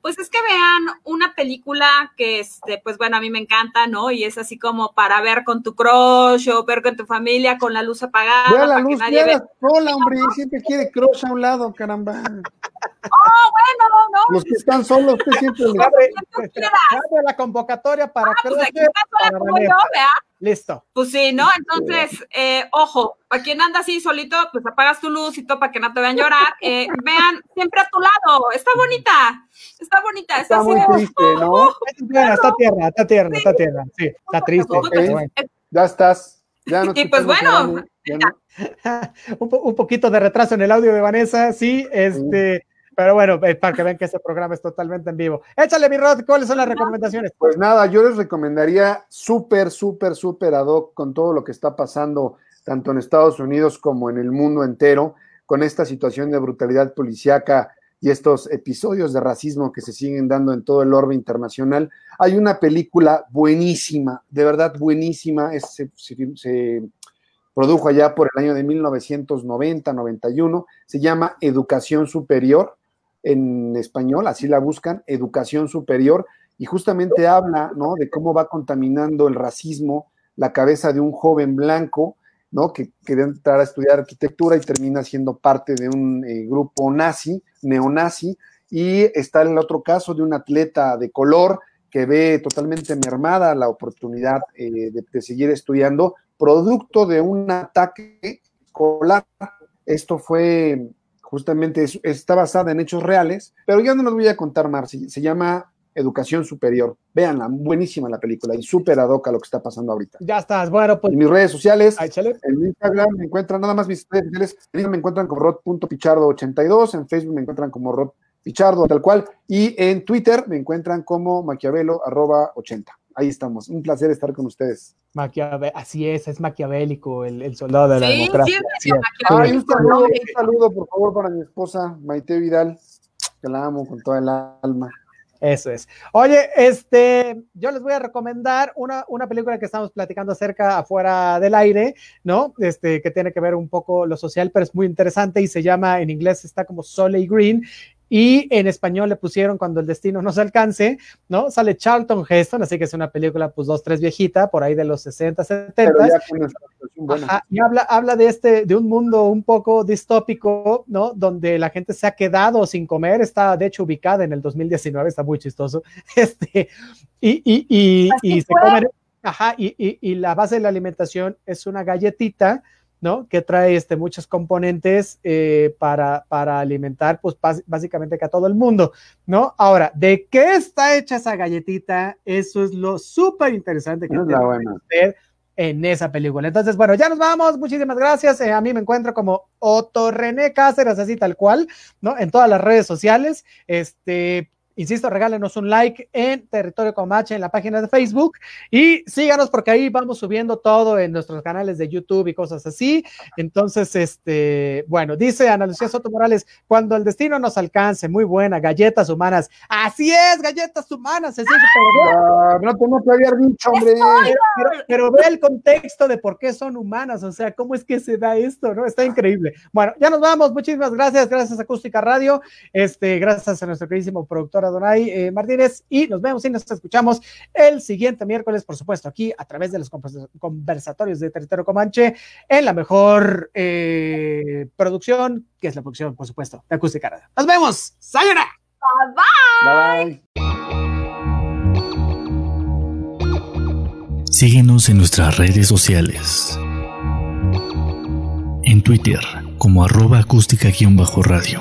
pues es que vean una película que este, pues bueno, a mí me encanta, ¿no? Y es así como para ver con tu crush o ver con tu familia con la luz apagada, para que nadie vea Hola, hombre, siempre quiere crush a un lado, caramba. Oh, bueno, Los que están solos, usted siempre les- Abre, abre la convocatoria para Ah, pues aquí está sola para como. Listo. Pues sí, ¿no? Entonces, eh, ojo, para quien anda así solito, pues apagas tu luz y todo para que no te vean llorar. Eh, vean siempre a tu lado. Está bonita, está bonita, está, está así muy de- triste, ¿no? Bueno, está tierna, está tierna, está tierna. Sí, está triste. Ok. pero bueno. Ya estás. Ya no Y pues bueno, llorando, ya no. un, po- un poquito de retraso en el audio de Vanessa, sí, este, pero bueno, eh, para que vean que este programa es totalmente en vivo. Échale, mi Rod, ¿cuáles son las recomendaciones? Pues nada, yo les recomendaría súper, súper, súper ad hoc con todo lo que está pasando tanto en Estados Unidos como en el mundo entero, con esta situación de brutalidad policíaca y estos episodios de racismo que se siguen dando en todo el orbe internacional. Hay una película buenísima, de verdad buenísima, es- se, se- produjo allá por el año de 1990-91, se llama Educación Superior en español, así la buscan, Educación Superior, y justamente habla, ¿no? De cómo va contaminando el racismo la cabeza de un joven blanco, ¿no? Que quería entrar a estudiar arquitectura y termina siendo parte de un eh, grupo nazi, neonazi, y está el otro caso de un atleta de color que ve totalmente mermada la oportunidad eh, de, seguir estudiando, producto de un ataque escolar. Esto fue justamente, es- está basada en hechos reales, pero ya no les voy a contar más, se, se llama Educación Superior. Véanla, buenísima la película y súper ad hoc a lo que está pasando ahorita. Ya estás, bueno, pues En mis redes sociales, en Instagram me encuentran nada más mis redes sociales, en Instagram me encuentran como rod.pichardo82, en Facebook me encuentran como rod pichardo tal cual, y en Twitter me encuentran como maquiavelo arroba 80. Ahí estamos, un placer estar con ustedes. Maquiavé- así es, es maquiavélico el, el soldado de la Sí, sí, democracia. es. Ay, maquiavélico, un saludo, un saludo, por favor, para mi esposa Maite Vidal, que la amo con toda el alma. Eso es. Oye, este, yo les voy a recomendar una, una película que estamos platicando acerca afuera del aire, ¿no? Este, que tiene que ver un poco lo social, pero es muy interesante y se llama, en inglés está como Soleil Green y en español le pusieron Cuando el destino nos alcance, ¿no? Sale Charlton Heston, así que es una película, pues dos, tres viejita, por ahí de los 60, 70. Pero ya con nuestra situación buena. Ajá, y habla, habla de este, de un mundo un poco distópico, ¿no? Donde la gente se ha quedado sin comer, está de hecho ubicada en el 2019, está muy chistoso. Este, y, y, y, y se comen, ajá, y, y, y la base de la alimentación es una galletita, ¿no? Que trae este, muchos componentes eh, para, para alimentar, pues básicamente que a todo el mundo, ¿no? Ahora, ¿de qué está hecha esa galletita? Eso es lo súper interesante que tiene ver en esa película. Entonces, bueno, ya nos vamos. Muchísimas gracias. Eh, a mí me encuentro como Otto René Cáceres, así tal cual, ¿no? En todas las redes sociales. Este, insisto, regálenos un like en Territorio Comache en la página de Facebook y síganos porque ahí vamos subiendo todo en nuestros canales de YouTube y cosas así. Entonces, este, bueno, dice Ana Lucía Soto Morales, cuando el destino nos alcance, muy buena, galletas humanas. Así es, galletas humanas, así. Ah, no tengo que había dicho, hombre. Pero, pero- ve el contexto de por qué son humanas, o sea, cómo es que se da esto, ¿no? Está increíble. Bueno, ya nos vamos, muchísimas gracias, gracias Acústica Radio, este, gracias a nuestro queridísimo productor Adonai eh, Martínez, y nos vemos y nos escuchamos el siguiente miércoles, por supuesto, aquí a través de los convers- conversatorios de Territorio Comanche, en la mejor eh, producción, que es la producción, por supuesto, de Acústica Radio. Nos vemos, ¡sayonara! Bye. Síguenos en nuestras redes sociales. En Twitter como arroba acústica-radio.